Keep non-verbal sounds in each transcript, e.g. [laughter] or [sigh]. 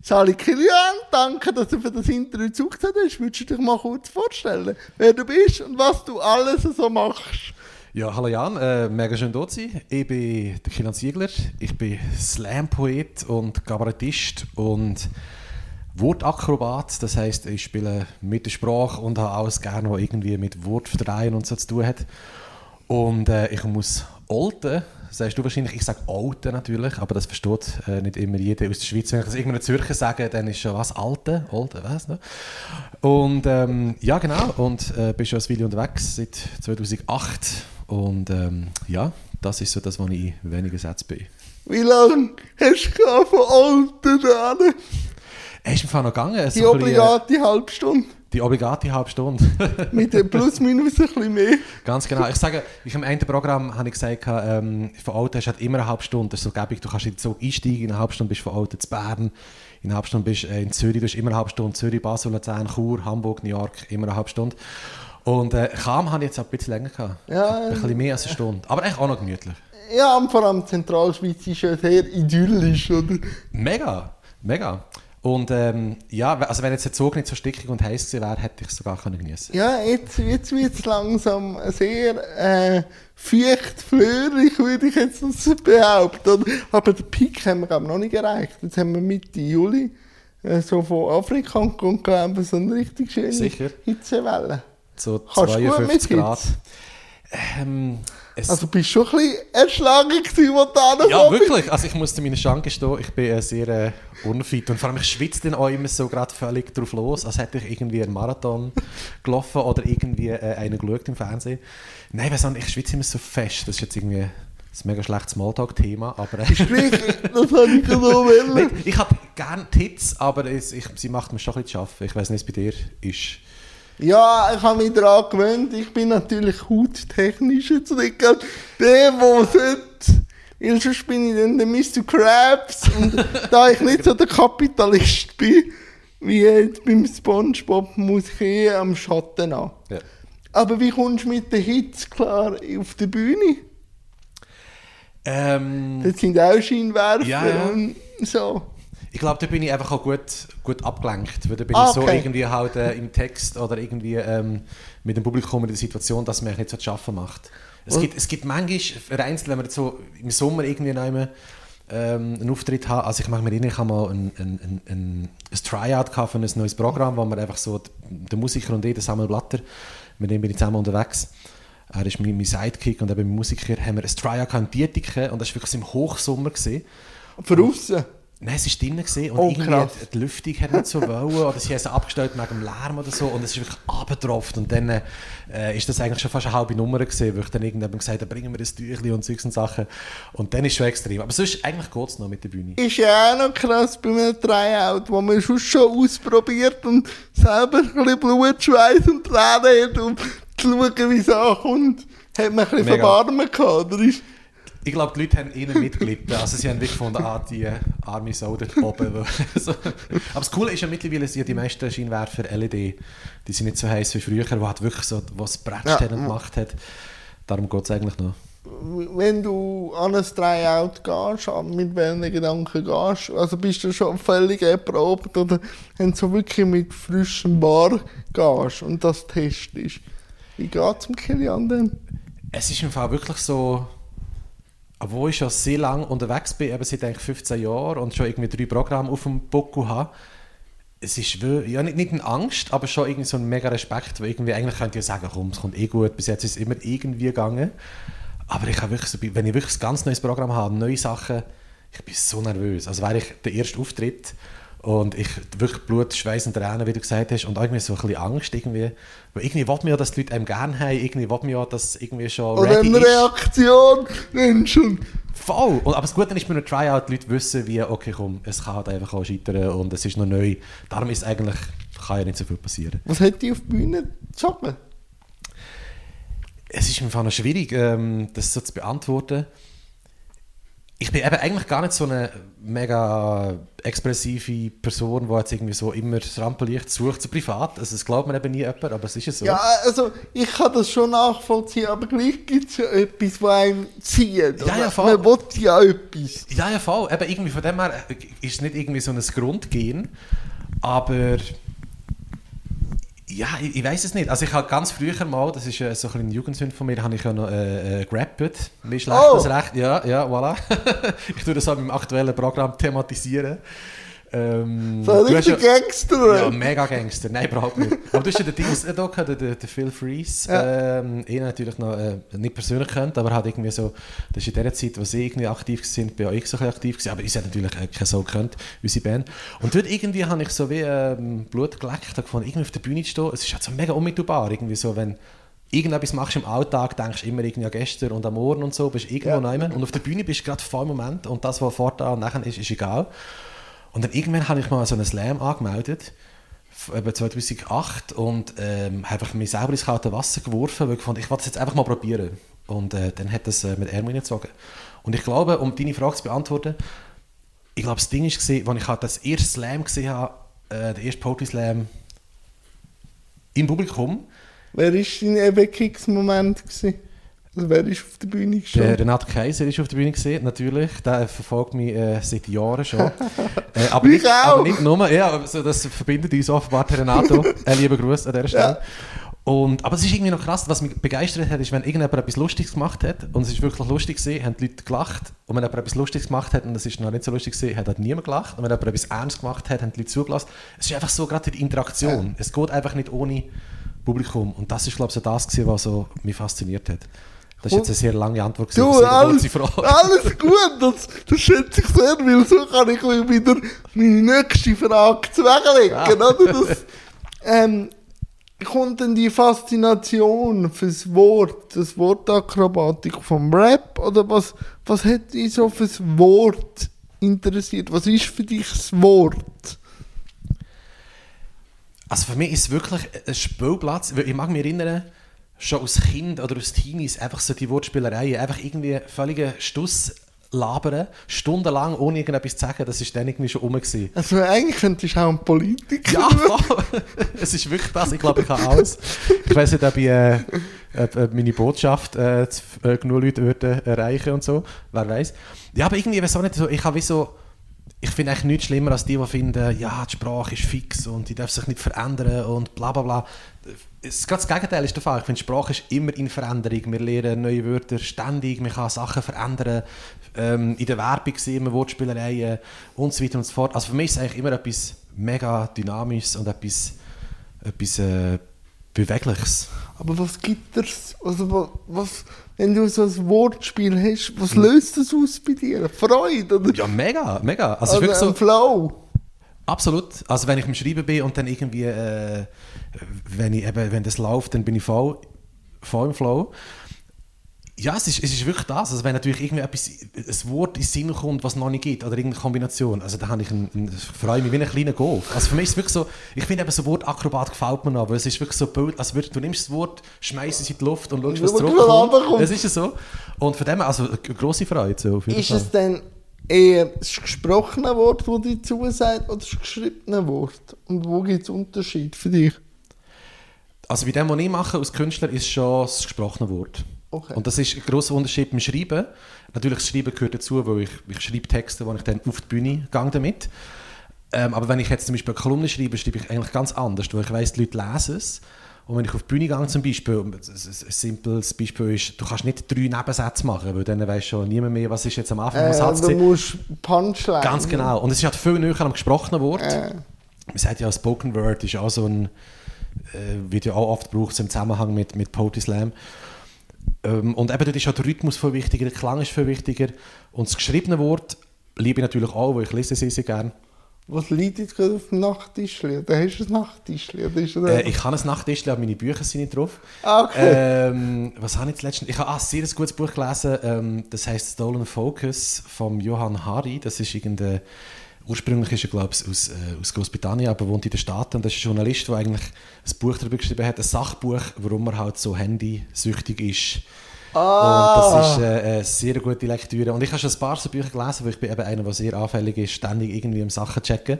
Sali Kilian, danke, dass du für das Interview zugesagt hast. Würdest du dich mal kurz vorstellen, wer du bist und was du alles so machst? Ja, hallo Jan, äh, mega schön dort sein. Ich bin der Kilian Ziegler, ich bin Slam-Poet und Kabarettist und Wortakrobat. Das heisst, ich spiele mit der Sprache und habe alles gerne, was irgendwie mit Wortverdrehen und so zu tun hat. Und äh, ich muss Olten sagst du wahrscheinlich, ich sage Alte natürlich, aber das versteht äh, nicht immer jeder aus der Schweiz. Wenn ich das irgendeinem Zürcher sage, dann ist schon was Alte, Alte, was ne? Und ähm, ja, genau, und äh, bin schon als Video unterwegs seit 2008 und ähm, ja, das ist so das, was ich in wenigen Sätzen bin. Wie lange hast du von Alten an? Er ist Fall noch gegangen. Die obligate halbe Stunde. Die obligate halbe Stunde. [laughs] Mit dem plus minus ein bisschen mehr. Ganz genau. Ich sage, ich im einen Programm habe ich gesagt, ähm, von Alten hast du halt immer eine halbe Stunde. Das ist so gäbig. Du kannst in den Zug einsteigen, in eine halbe Stunde bist du von Alten zu Bern, in einer halben Stunde bist du äh, in Zürich, du bist immer eine halbe Stunde. Zürich, Basel, Luzern, Chur, Hamburg, New York, immer eine halbe Stunde. Und äh, Kam habe ich jetzt ein bisschen länger gehabt. Ja, ein bisschen mehr als eine Stunde. Aber eigentlich auch noch gemütlich. Ja, und vor allem Zentralschweiz ist ja sehr idyllisch, oder? Mega, mega. Und ähm, ja, also wenn jetzt der Zug nicht so stickig und heiß gewesen wäre, hätte ich es sogar können genießen Ja, jetzt, jetzt wird es langsam sehr äh, feucht flörig, würde ich jetzt behaupten. Aber den Peak haben wir glaube noch nicht erreicht. Jetzt haben wir Mitte Juli äh, so von Afrika und glaube so eine richtig schöne Sicher. Hitzewelle. So 52 Grad. Ähm, es also bist du schon ein bisschen erschlagen gewesen, wo du Ja, wirklich. Also ich musste meine Schranke gestehen, ich bin äh, sehr äh, unfit. Und vor allem, ich schwitze dann auch immer so gerade völlig drauf los, als hätte ich irgendwie einen Marathon [laughs] gelaufen oder irgendwie äh, einen geschaut im Fernsehen. Nein, weiss nicht, ich schwitze immer so fest. Das ist jetzt irgendwie ein mega schlechtes Smalltalk-Thema, aber... Äh, [laughs] das habe ich gerade Ich habe gerne Tits, aber es, ich, sie macht mir schon ein bisschen zu arbeiten. Ich weiß nicht, was bei dir ist. Ja, ich habe mich daran gewöhnt. Ich bin natürlich hauttechnisch jetzt nicht der, der sollte. Weil sonst bin ich dann der Mr. Krabs. Und [laughs] da ich nicht so der Kapitalist bin, wie jetzt beim Spongebob, muss ich eh am Schatten an. Ja. Aber wie kommst du mit den Hits klar auf der Bühne? Ähm, das sind auch Scheinwerfer ja, ja. und so. Ich glaube, da bin ich einfach auch gut, gut abgelenkt. Weil da bin ah, okay. ich so irgendwie halt äh, im Text oder irgendwie ähm, mit dem Publikum in der Situation, dass man nicht so zu arbeiten macht. Es gibt, es gibt manchmal vereinzelt, wenn man so im Sommer irgendwie einmal, ähm, einen Auftritt hat. Also ich mache mir erinnern, ich habe mal ein, ein, ein, ein, Tryout für ein neues Programm, wo man einfach so, der Musiker und ich, der Samuel Blatter, mit dem bin ich zusammen unterwegs. Er ist mein, mein Sidekick und eben Musiker, haben wir ein Tryout in Dietiken und das war wirklich im Hochsommer. Gewesen. Für außen? Nein, es war drinnen gesehen und oh, irgendwie krass. die Lüftung hat nicht so wollen oder sie haben sie abgestellt wegen dem Lärm oder so und es ist wirklich abgetroffen und dann äh, ist das eigentlich schon fast eine halbe Nummer gesehen, wo ich dann irgendjemand gesagt habe, bringen wir das Tüchli und solche Sachen und dann ist es schon extrem. Aber sonst eigentlich geht es noch mit der Bühne. Ist ja auch noch krass bei einem Tryout, wo man schon schon ausprobiert und selber ein bisschen Blut, Schweiß und Tränen hat, um zu schauen, wie es ankommt. Hat man ein bisschen. Verbarmen gehabt, oder ist ich glaube, die Leute haben ihnen mitgelitten. Also sie haben wirklich gefunden, ah, die äh, arme Sau dort oben. [laughs] so. Aber das Coole ist ja mittlerweile, sind die meisten Scheinwerfer LED, die sind nicht so heiß wie früher, wo halt wirklich so was Brettstellen ja. gemacht hat. Darum geht es eigentlich noch. Wenn du an ein Tryout gehst, mit welchen Gedanken gehst, also bist du schon völlig erprobt oder wenn du so wirklich mit frischem Bar gehst und das testest, wie geht es dem Kilian denn? Es ist im Fall wirklich so, obwohl ich schon sehr lange unterwegs bin, eben seit eigentlich 15 Jahren und schon irgendwie drei Programme auf dem Buckel habe, es ist ja, nicht, nicht eine Angst, aber schon irgendwie so ein mega Respekt, weil irgendwie eigentlich könnte ich sagen, komm, es kommt eh gut, bis jetzt ist es immer irgendwie gegangen. Aber ich habe wirklich so, wenn ich wirklich ein ganz neues Programm habe, neue Sachen, ich bin so nervös. Also wäre ich der erste Auftritt und ich wirklich Blut, Schweiß und Tränen, wie du gesagt hast, und irgendwie so ein bisschen Angst irgendwie. Weil irgendwie will man ja, dass die Leute einem gerne haben, irgendwie will man ja, dass irgendwie schon Oder eine Reaktion, Menschen. Voll! Und, aber das Gute ist bei einem Tryout, die Leute wissen, wie, okay, komm, es kann halt einfach auch scheitern und es ist noch neu. Darum ist eigentlich, kann ja nicht so viel passieren. Was hat die auf der Bühne zu Es ist mir noch schwierig, ähm, das so zu beantworten. Ich bin eben eigentlich gar nicht so eine mega expressive Person, die jetzt irgendwie so immer das Rampenlicht sucht, so privat. Also das glaubt man eben nie jemand, aber es ist ja so. Ja, also ich kann das schon nachvollziehen, aber gleich gibt es ja etwas, was einem zieht. Ja, ja, voll. Man will ja etwas. Ja, ja, voll. Eben irgendwie von dem her ist es nicht irgendwie so ein Grundgehen, aber ja, ich, ich weiß es nicht. Also ich habe ganz früher mal, das ist äh, so ein, Jugendsünd von mir, habe ich ja noch äh, äh, gerappt. Mir schlecht Oh. das recht. Ja, ja, voilà. [laughs] ich tue das auch im aktuellen Programm thematisieren. Ähm, So hast ja, Gangster. ja, mega Gangster. Nein, überhaupt nicht. Aber du hast ja den Dings da gehabt, den, den Phil Freeze. Ja. Ähm, ihn natürlich noch äh, nicht persönlich kennt, aber hat irgendwie so, das ist in der Zeit, wo sie irgendwie aktiv sind, bin auch ich so ein aktiv gewesen, aber ich hat natürlich äh, keine so kennt, unsere Band. Und dort irgendwie habe ich so wie ähm, Blut geleckt, habe gefunden, irgendwie auf der Bühne zu stehen. Es ist halt so mega unmittelbar, irgendwie so, wenn irgendetwas machst im Alltag, denkst du immer irgendwie an gestern und am Morgen und so, bist irgendwo Ja. ja. und auf der Bühne bist du gerade voll im Moment und das, was fortan und nachher ist, ist egal. Und dann irgendwann habe ich mal so einen Slam angemeldet, eben 2008, und ähm, habe einfach mich selber ins kalte Wasser geworfen, weil ich fand, ich wollte es jetzt einfach mal probieren. Und äh, dann hat das äh, mit Ärmel gezogen. Und ich glaube, um deine Frage zu beantworten, ich glaube, das Ding gewesen, als ich halt das erste Slam gesehen habe, äh, der erste Poetry Slam im Publikum, Wer war dein Erweckungsmoment? Also wer ist auf der Bühne Der gestanden? Renato Kaiser ist auf der Bühne gesehen, natürlich. Der verfolgt mich äh, seit Jahren schon. [laughs] äh, aber, nicht, auch. aber nicht nur, ja, aber so, das verbindet uns offenbar, der Renato. [laughs] äh, lieber Gruß an dieser Stelle. Und, aber es ist irgendwie noch krass, was mich begeistert hat, ist, wenn irgendjemand etwas Lustiges gemacht hat und es ist wirklich lustig gewesen, haben die Leute gelacht. Und wenn jemand etwas Lustiges gemacht hat und es ist noch nicht so lustig gewesen, hat halt niemand gelacht. Und wenn jemand etwas ernst gemacht hat, haben die Leute zugelassen. Es ist einfach so gerade die Interaktion. Es geht einfach nicht ohne Publikum. Und das ist, glaube ich, so das gewesen, was so mich fasziniert hat. Das ist jetzt eine sehr lange Antwort. gewesen Du, alles, Frage. alles gut, das, das schätze ich sehr, weil so kann ich mir wieder meine nächste Frage zurechtlegen, Ja. oder? Das, ähm, kommt denn die Faszination fürs Wort, das Wortakrobatik vom Rap, oder was, was hat dich so fürs Wort interessiert? Was ist für dich das Wort? Also für mich ist es wirklich ein Spielplatz. Ich mag mich erinnern, schon als Kind oder als Teenies, einfach so die Wortspielereien, einfach irgendwie völliger Stuss labern, stundenlang ohne irgendetwas zu sagen, das ist dann irgendwie schon rum gewesen. Also eigentlich könntest du auch ein Politiker Ja, [laughs] es ist wirklich das. Ich glaube, ich kann alles. Ich weiß nicht, ob, ich, äh, ob, meine Botschaft äh, zu, äh, genug Leute würde erreichen und so. Wer weiß. Ja, aber irgendwie, weiß auch nicht, so, ich habe wie so, ich finde eigentlich nichts schlimmer als die, die finden, ja, die Sprache ist fix und die darf sich nicht verändern und bla bla bla. Gerade das Gegenteil ist der Fall. Ich finde, Sprache ist immer in Veränderung. Wir lernen neue Wörter ständig, man kann Sachen verändern. Ähm, in der Werbung sehen wir Wortspielereien und so weiter und so fort. Also für mich ist es eigentlich immer etwas mega Dynamisches und etwas, etwas äh, Bewegliches. Aber was gibt es? Also, was, was, wenn du so ein Wortspiel hast, was löst das aus bei dir? Freude? Oder? Ja, mega, mega. Also, Also, wirklich so, Flow? absolut. Also wenn ich im Schreiben bin und dann irgendwie, äh, wenn, ich eben, wenn das läuft, dann bin ich voll, voll im Flow. Ja, es ist, es ist wirklich das. Also wenn natürlich irgendwie etwas, ein Wort in den Sinn kommt, was es noch nicht gibt, oder irgendeine Kombination, also da habe ich einen, einen, freue mich wie ein kleiner Golf. Also für mich ist es wirklich so, ich finde eben so Wort Akrobat gefällt mir noch, weil es ist wirklich so Bild, also du nimmst das Wort, schmeißt es in die Luft und schaust, was zurückkommt. Das ist ja so. Und von dem her, also eine grosse Freude. So, Ist es dann eher das gesprochene Wort, das dir zusagt, oder das geschriebene Wort? Und wo gibt es Unterschied für dich? Also bei dem, was ich mache als Künstler, ist schon das gesprochene Wort. Okay. Und das ist ein grosser Unterschied beim Schreiben. Natürlich, das Schreiben gehört dazu, weil ich, ich schreibe Texte, die ich dann auf die Bühne gehe damit. Ähm, aber wenn ich jetzt zum Beispiel eine Kolumne schreibe, schreibe ich eigentlich ganz anders, weil ich weiss, die Leute lesen es. Und wenn ich auf die Bühne gehe zum Beispiel, ein, simples Beispiel ist, du kannst nicht drei Nebensätze machen, weil dann weiss schon niemand mehr, was ist jetzt am Anfang Äh, vom Satz. du musst Punchline. Ganz genau. Und es ist halt viel näher am gesprochenen Wort. Äh, Man sagt ja, Spoken Word ist auch so ein, äh, wird ja auch oft gebraucht im Zusammenhang mit, mit Poetry Slam. Ähm, und eben dort ist auch der Rhythmus viel wichtiger, der Klang ist viel wichtiger. Und das geschriebene Wort liebe ich natürlich auch, weil ich lese sie sehr gerne. was liegt jetzt gerade auf dem Nachttischli? Oder hast du ein Nachttischli? Äh, ich habe ein Nachttischchen, aber meine Bücher sind nicht drauf. Ah, okay. Ähm, was habe ich letztens? Ich habe ah, ein sehr gutes Buch gelesen, ähm, das heißt Stolen Focus von Johann Hari. Das ist irgendein, ursprünglich ist er glaube ich aus, äh, aus Großbritannien, aber wohnt in den Staaten. Und das ist ein Journalist, der eigentlich ein Buch darüber geschrieben hat, ein Sachbuch, warum er halt so handysüchtig ist. Ah. Und das ist äh, eine sehr gute Lektüre. Und ich habe schon ein paar so Bücher gelesen, weil ich bin eben einer, der sehr anfällig ist, ständig irgendwie im Sachen checken.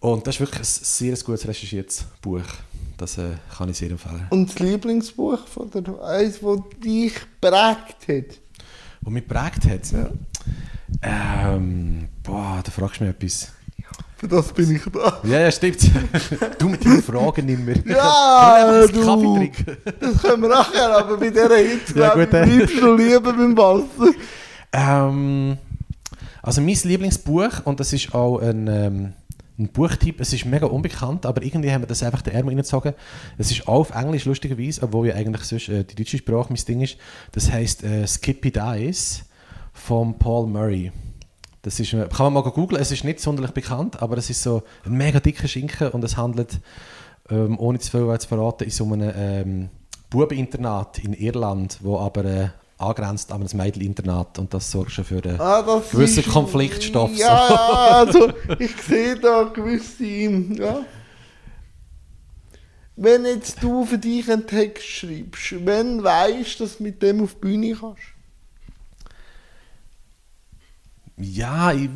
Und das ist wirklich ein sehr gutes recherchiertes Buch. Das äh, kann ich sehr empfehlen. Und das Lieblingsbuch von der, eins, das dich prägt hat? Und mich geprägt hat? Ja. Ähm, boah, da fragst du mich etwas. Für das bin ich da. Ja, ja, stimmt. [laughs] du mit deinen Fragen nicht mehr. Ja, du. Kaffee trinken. Das können wir nachher, aber bei dieser Hitze, [laughs] Ja, gut, äh. bleibst du lieber beim Wasser. Ähm, also mein Lieblingsbuch, und das ist auch ein, ähm, ein Buchtyp, es ist mega unbekannt, aber irgendwie haben wir das einfach den Ärmel reingezogen. Es ist auch auf Englisch, lustigerweise, obwohl ja eigentlich sonst äh, die deutsche Sprache mein Ding ist. Das heisst äh, Skippy Dice von Paul Murray. Das ist, äh, kann man mal googeln, es ist nicht sonderlich bekannt, aber es ist so ein mega dicker Schinken und es handelt, ähm, ohne zu viel zu verraten, in so einem ähm, Bubeninternat in Irland, wo aber äh, angrenzt an ein Mädcheninternat und das sorgt schon für einen Ah, das gewissen ist- Konfliktstoff. Ja, ja, also ich sehe da gewisse, ja. Wenn jetzt du für dich einen Text schreibst, wenn weißt du, dass du mit dem auf die Bühne kannst? Ja, ich,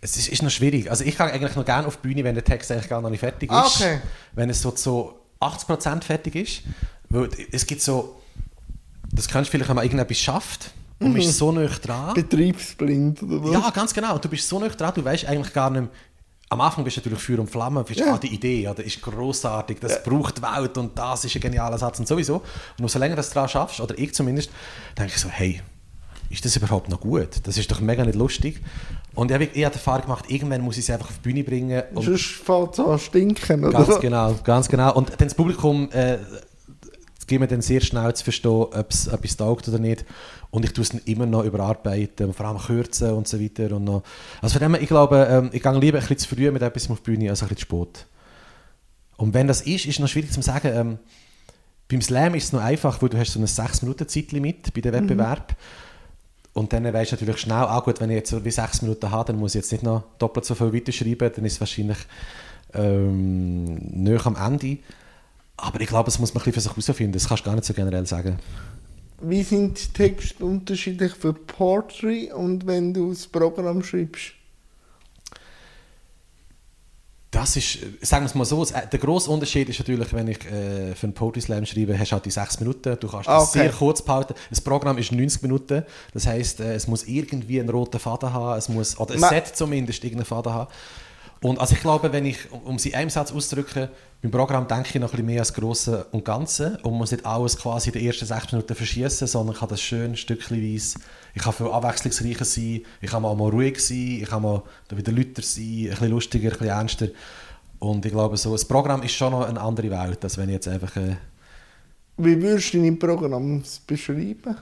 es ist, ist noch schwierig. Also ich gehe eigentlich noch gerne auf die Bühne, wenn der Text eigentlich gar noch nicht fertig ist. Ah, okay. Wenn es so zu 80% fertig ist. Weil es gibt so, das kannst du vielleicht, wenn man irgendetwas schafft und Mhm. ist so nah dran. Betriebsblind oder was? Ja, ganz genau. Du bist so nah dran, du weißt eigentlich gar nicht mehr, am Anfang bist du natürlich Feuer und Flamme, bist Ja. ah, die Idee, oder ist großartig, das braucht die Welt und das ist ein genialer Satz und sowieso. Und umso länger du das dran schaffst, oder ich zumindest, denke ich so, hey, ist das überhaupt noch gut? Das ist doch mega nicht lustig. Und ich habe ich habe die Erfahrung gemacht, irgendwann muss ich es einfach auf die Bühne bringen. Und Sonst fängt es an stinken, oder? Ganz genau, ganz genau. Und dann das Publikum äh, gibt mir dann sehr schnell zu verstehen, ob es etwas taugt oder nicht. Und ich tue es dann immer noch überarbeiten, vor allem kürzen und so weiter. Und noch. Also von dem her, ich glaube, ähm, ich gehe lieber ein bisschen zu früh mit etwas auf die Bühne als ein bisschen zu spät. Und wenn das ist, ist es noch schwierig zu sagen. Ähm, beim Slam ist es noch einfach, weil du hast so ein 6-Minuten-Zeitlimit bei dem Wettbewerb. Und dann weisst du natürlich schnell, ah gut, wenn ich jetzt wie 6 Minuten habe, dann muss ich jetzt nicht noch doppelt so viel weiterschreiben, dann ist es wahrscheinlich ähm, näher am Ende. Aber ich glaube, das muss man ein bisschen für sich herausfinden. Das kannst du gar nicht so generell sagen. Wie sind die Texte unterschiedlich für Poetry und wenn du das Programm schreibst? Das ist, äh, sagen wir es mal so, äh, der grosse Unterschied ist natürlich, wenn ich äh, für einen Poetry Slam schreibe, hast du halt die 6 Minuten, du kannst Ah, das okay. sehr kurz behalten. Das Programm ist 90 Minuten, das heisst, äh, es muss irgendwie einen roten Faden haben, es muss, oder es Ma- sollte zumindest irgendeinen Faden haben. Und also ich glaube, wenn ich, um- sie in einem Satz auszudrücken, beim Programm denke ich noch ein bisschen mehr als Grosse und Ganze und muss nicht alles quasi in den ersten 6 Minuten verschießen, sondern kann das schön stückchenweise, ich kann viel abwechslungsreicher sein, ich kann mal, mal ruhig sein, ich kann mal wieder lauter sein, ein bisschen lustiger, ein bisschen ernster. Und ich glaube, so, das Programm ist schon noch eine andere Welt, als wenn ich jetzt einfach... Äh, Wie würdest du deine Programme beschreiben?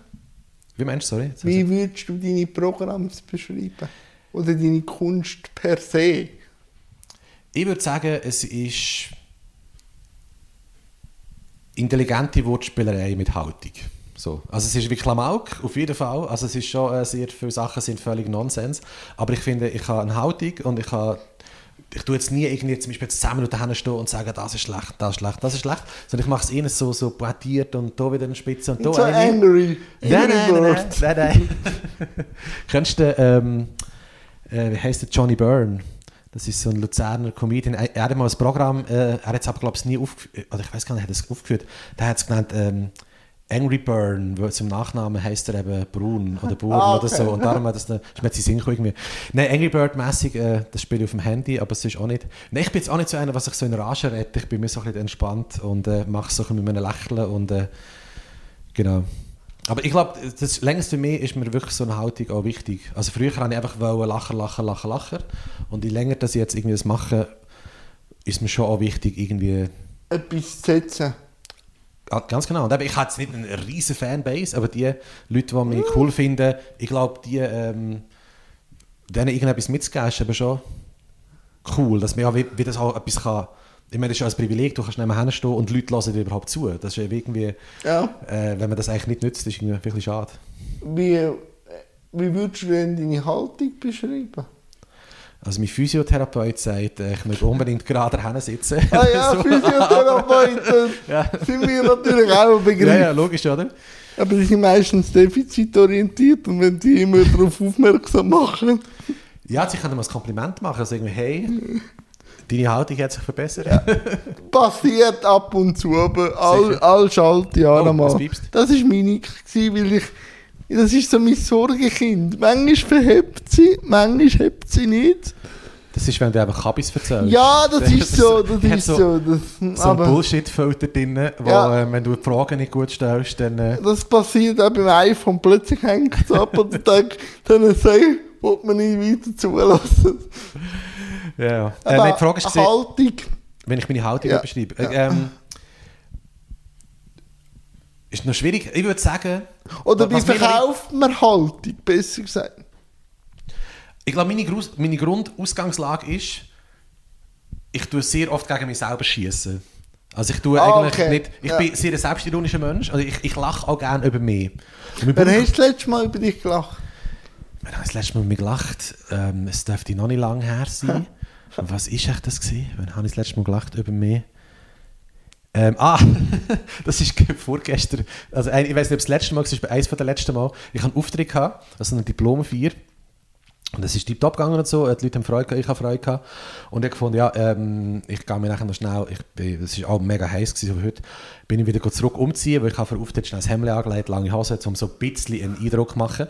wie meinst du, sorry? Wie würdest du deine Programme beschreiben? Oder deine Kunst per se? Ich würde sagen, es ist intelligente Wortspielerei mit Haltung. So. Also es ist wie Klamauk, auf jeden Fall. Also es ist schon, äh, sehr viele Sachen sind völlig Nonsens. Aber ich finde, ich habe eine Haltung und ich habe ich tue jetzt nie irgendwie zum Beispiel jetzt 10 Minuten hinstehen und sagen, das ist schlecht, das ist schlecht, das ist schlecht, sondern ich mache es eher so, so pointiert und da wieder eine Spitze und da so eine. angry. Nein, nein, nein, nein. [laughs] Kennst du, ähm, äh, wie heißt der Johnny Byrne? Das ist so ein Luzerner Comedian. Er, hat mal ein Programm, äh, er hat es aber, glaube ich, nie aufgeführt, oder ich weiß gar nicht, hat er es aufgeführt. Der hat es genannt, ähm, Angry Burn, weil zum Nachnamen heißt er eben Brun oder [laughs] Burn Ah, oder okay. so. Und darum hat das eine, ist mir jetzt Sinn irgendwie. Nein, Angry Bird mäßig, äh, das spiele ich auf dem Handy, aber es ist auch nicht. Nein, ich bin jetzt auch nicht so einer, was sich so in Rage redet. Ich bin mir so ein bisschen entspannt und äh, mache es so ein bisschen mit meinem Lächeln und äh, genau. Aber ich glaube, das längst für mich ist mir wirklich so eine Haltung auch wichtig. Also früher habe ich einfach lachen, lachen, lachen, lachen. Und je länger dass ich jetzt irgendwie das mache, ist mir schon auch wichtig, irgendwie Etwas zu setzen. Ganz genau. Und ich habe jetzt nicht eine riesen Fanbase, aber die Leute, die mich cool finden, ich glaube, die, ähm, denen irgendetwas mitzugeben, ist eben schon cool, dass man ja wie, wie das auch etwas kann. Ich meine, das ist ja ein Privileg, du kannst nicht mehr hinstehen und die Leute hören dir überhaupt zu. Das ist ja irgendwie, Ja. äh, wenn man das eigentlich nicht nützt, ist irgendwie wirklich schade. Wie, wie würdest du denn deine Haltung beschreiben? Also mein Physiotherapeut sagt, äh, ich muss unbedingt gerade dahin sitzen. Ah ja, [laughs] So. Physiotherapeuten [laughs] Ja. sind wir natürlich auch ein Begriff. ja, ja, logisch, oder? Aber die sind meistens defizitorientiert und wenn die immer darauf aufmerksam machen. Ja, sie können mir ein Kompliment machen, also irgendwie, hey, deine Haltung hat sich verbessert. Passiert ab und zu, aber all, all Schaltjahre Oh, mal. Das war meine, gewesen, weil ich. Das ist so mein Sorgenkind. Manchmal verhebt sie, manchmal hebt sie nicht. Das ist, wenn du einfach Kabis erzählst. Ja, [laughs] das ist so, das ist so. Das, So ein Bullshit-Filter drin, wo, Ja. äh, wenn du die Fragen nicht gut stellst, dann... Äh, das passiert auch beim iPhone. Plötzlich hängt es ab und dann denke dann sage ich, will man nicht weiter zulassen. Ja, ja. Äh, die Frage ist, gewesen, Haltung. wenn ich meine Haltung Ja. beschreibe. Äh, ähm, ist noch schwierig. Ich würde sagen... Oder wie verkauft man Haltung, besser gesagt. Ich glaube, meine, Grus- meine Grundausgangslage ist, ich tue sehr oft gegen mich selber schießen. Also ich tue Ah, eigentlich okay. nicht, ich Ja. bin sehr ein selbstironischer Mensch, also ich, ich lache auch gerne über mich. Wann hast du das letzte Mal über dich gelacht? Wann habe ich das letzte Mal mit mir gelacht? Ähm, es dürfte noch nicht lange her sein. [laughs] Was ist echt das gewesen? Wann habe ich das letzte Mal gelacht über mich? Ähm, ah, [laughs] das ist vorgestern. Also ein- ich weiß nicht, ob es das letzte Mal war, es war eines der letzten Mal. Ich hatte einen Auftritt, gehabt, also eine Diplomfeier. Und es ist tiptop gegangen und so. Die Leute haben Freude gehabt, ich habe Freude gehabt. Und ich fand, ja, ähm, ich gehe mir nachher noch schnell, es war auch mega heiß gewesen, aber heute bin ich wieder zurück umziehen, weil ich habe für Auftritt schnell das Hemd angelegt, lange Hose, um so ein bisschen einen Eindruck zu machen.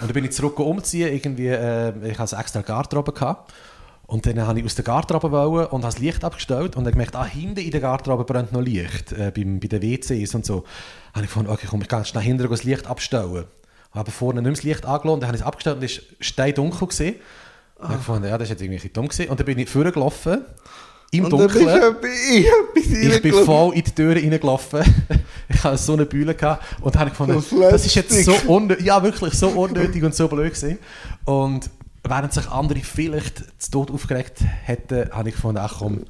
Und dann bin ich zurück umziehen, irgendwie, äh, ich hatte extra Garderobe gehabt. Und dann habe ich aus der Garderobe wollen und habe das Licht abgestellt und dann gemerkt, ah, hinten in der Garderobe brennt noch Licht, äh, beim, bei den WCs und so. Habe ich gefunden, okay, komm, ich gehe schnell hinten das Licht abstellen. Habe vorne nicht das Licht angelassen, dann habe ich es abgestellt und es war steindunkel. gewesen. Und dann habe ich gefunden, ja, das ist jetzt irgendwie dumm gewesen. Und dann bin ich vorgelaufen, im Und Dunkeln. ich Ich bin voll in die Tür reingelaufen. [laughs] ich hatte so eine Bühne gehabt und dann habe ich gefunden, Das das, ist jetzt so unnötig, ja wirklich so unnötig und so blöd gewesen. Und während sich andere vielleicht zu Tod aufgeregt hätten, habe ich gefunden, ach komm,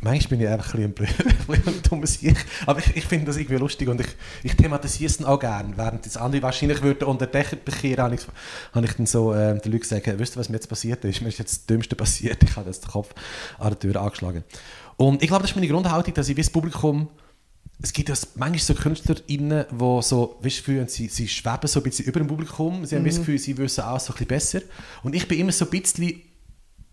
manchmal bin ich einfach ein bisschen [laughs] ein, dummer Sieg. Aber ich, ich finde das irgendwie lustig und ich, ich thematisiere es auch gerne. Während das andere wahrscheinlich würden unter Dächer bekehren, habe ich, habe ich dann so äh, den Leuten gesagt, wisst ihr, was mir jetzt passiert ist? Mir ist jetzt das Dümmste passiert. [laughs] Ich habe jetzt den Kopf an der Tür angeschlagen. Und ich glaube, das ist meine Grundhaltung, dass ich wie das Publikum es gibt ja manchmal so KünstlerInnen, die so, weißt, du, fühlen, sie, sie schweben so ein bisschen über dem Publikum, sie haben das Gefühl, sie wissen auch so ein bisschen besser. Und ich bin immer so ein bisschen,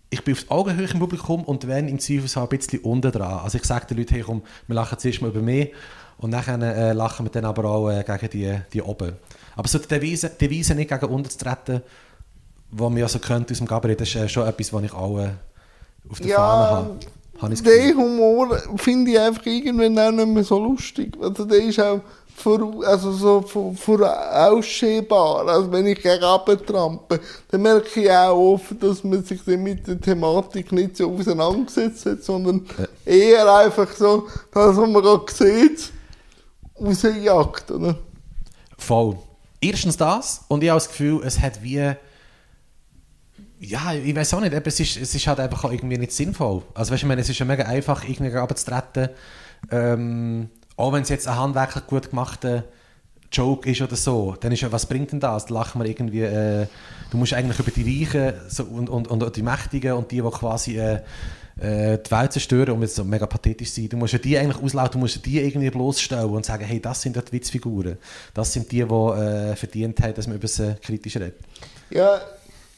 ich bin auf Augenhöhe im Publikum und wenn im Zweifelsfall ein bisschen unten dran. Also ich sage den Leuten, hey komm, wir lachen zuerst mal über mich und dann äh, lachen wir dann aber auch äh, gegen die, die oben. Aber so die Devise, Devise nicht gegen unten zu treten, die man ja so könnte aus dem Gabriel, das ist äh, schon etwas, was ich auch äh, auf der Ja, Fahne habe. Habe ich. Den Humor finde ich einfach irgendwann auch nicht mehr so lustig. Also der ist auch vor, also so vor, voraussehbar. Also wenn ich gegen trampe, dann merke ich auch oft, dass man sich mit der Thematik nicht so auseinandergesetzt hat, sondern eher einfach so, das, was man gerade sieht, rausjagt. Oder? Voll. Erstens das und ich habe das Gefühl, es hat wie. Ja, ich weiß auch nicht, es ist, es ist halt einfach auch irgendwie nicht sinnvoll. Also weißt du, ich meine, es ist ja mega einfach, irgendwie runterzutreten. Ähm, auch wenn es jetzt ein handwerklich gut gemachter Joke ist oder so, dann ist ja, was bringt denn das? Da lachen wir irgendwie, äh, du musst eigentlich über die Reichen so, und, und, und die Mächtigen und die, die quasi äh, äh, die Welt zerstören, um jetzt so mega pathetisch zu sein, du musst ja die eigentlich auslauten, du musst ja die irgendwie bloßstellen und sagen, hey, das sind ja die Witzfiguren. Das sind die, die äh, verdient haben, dass man über sie kritisch redet. Ja,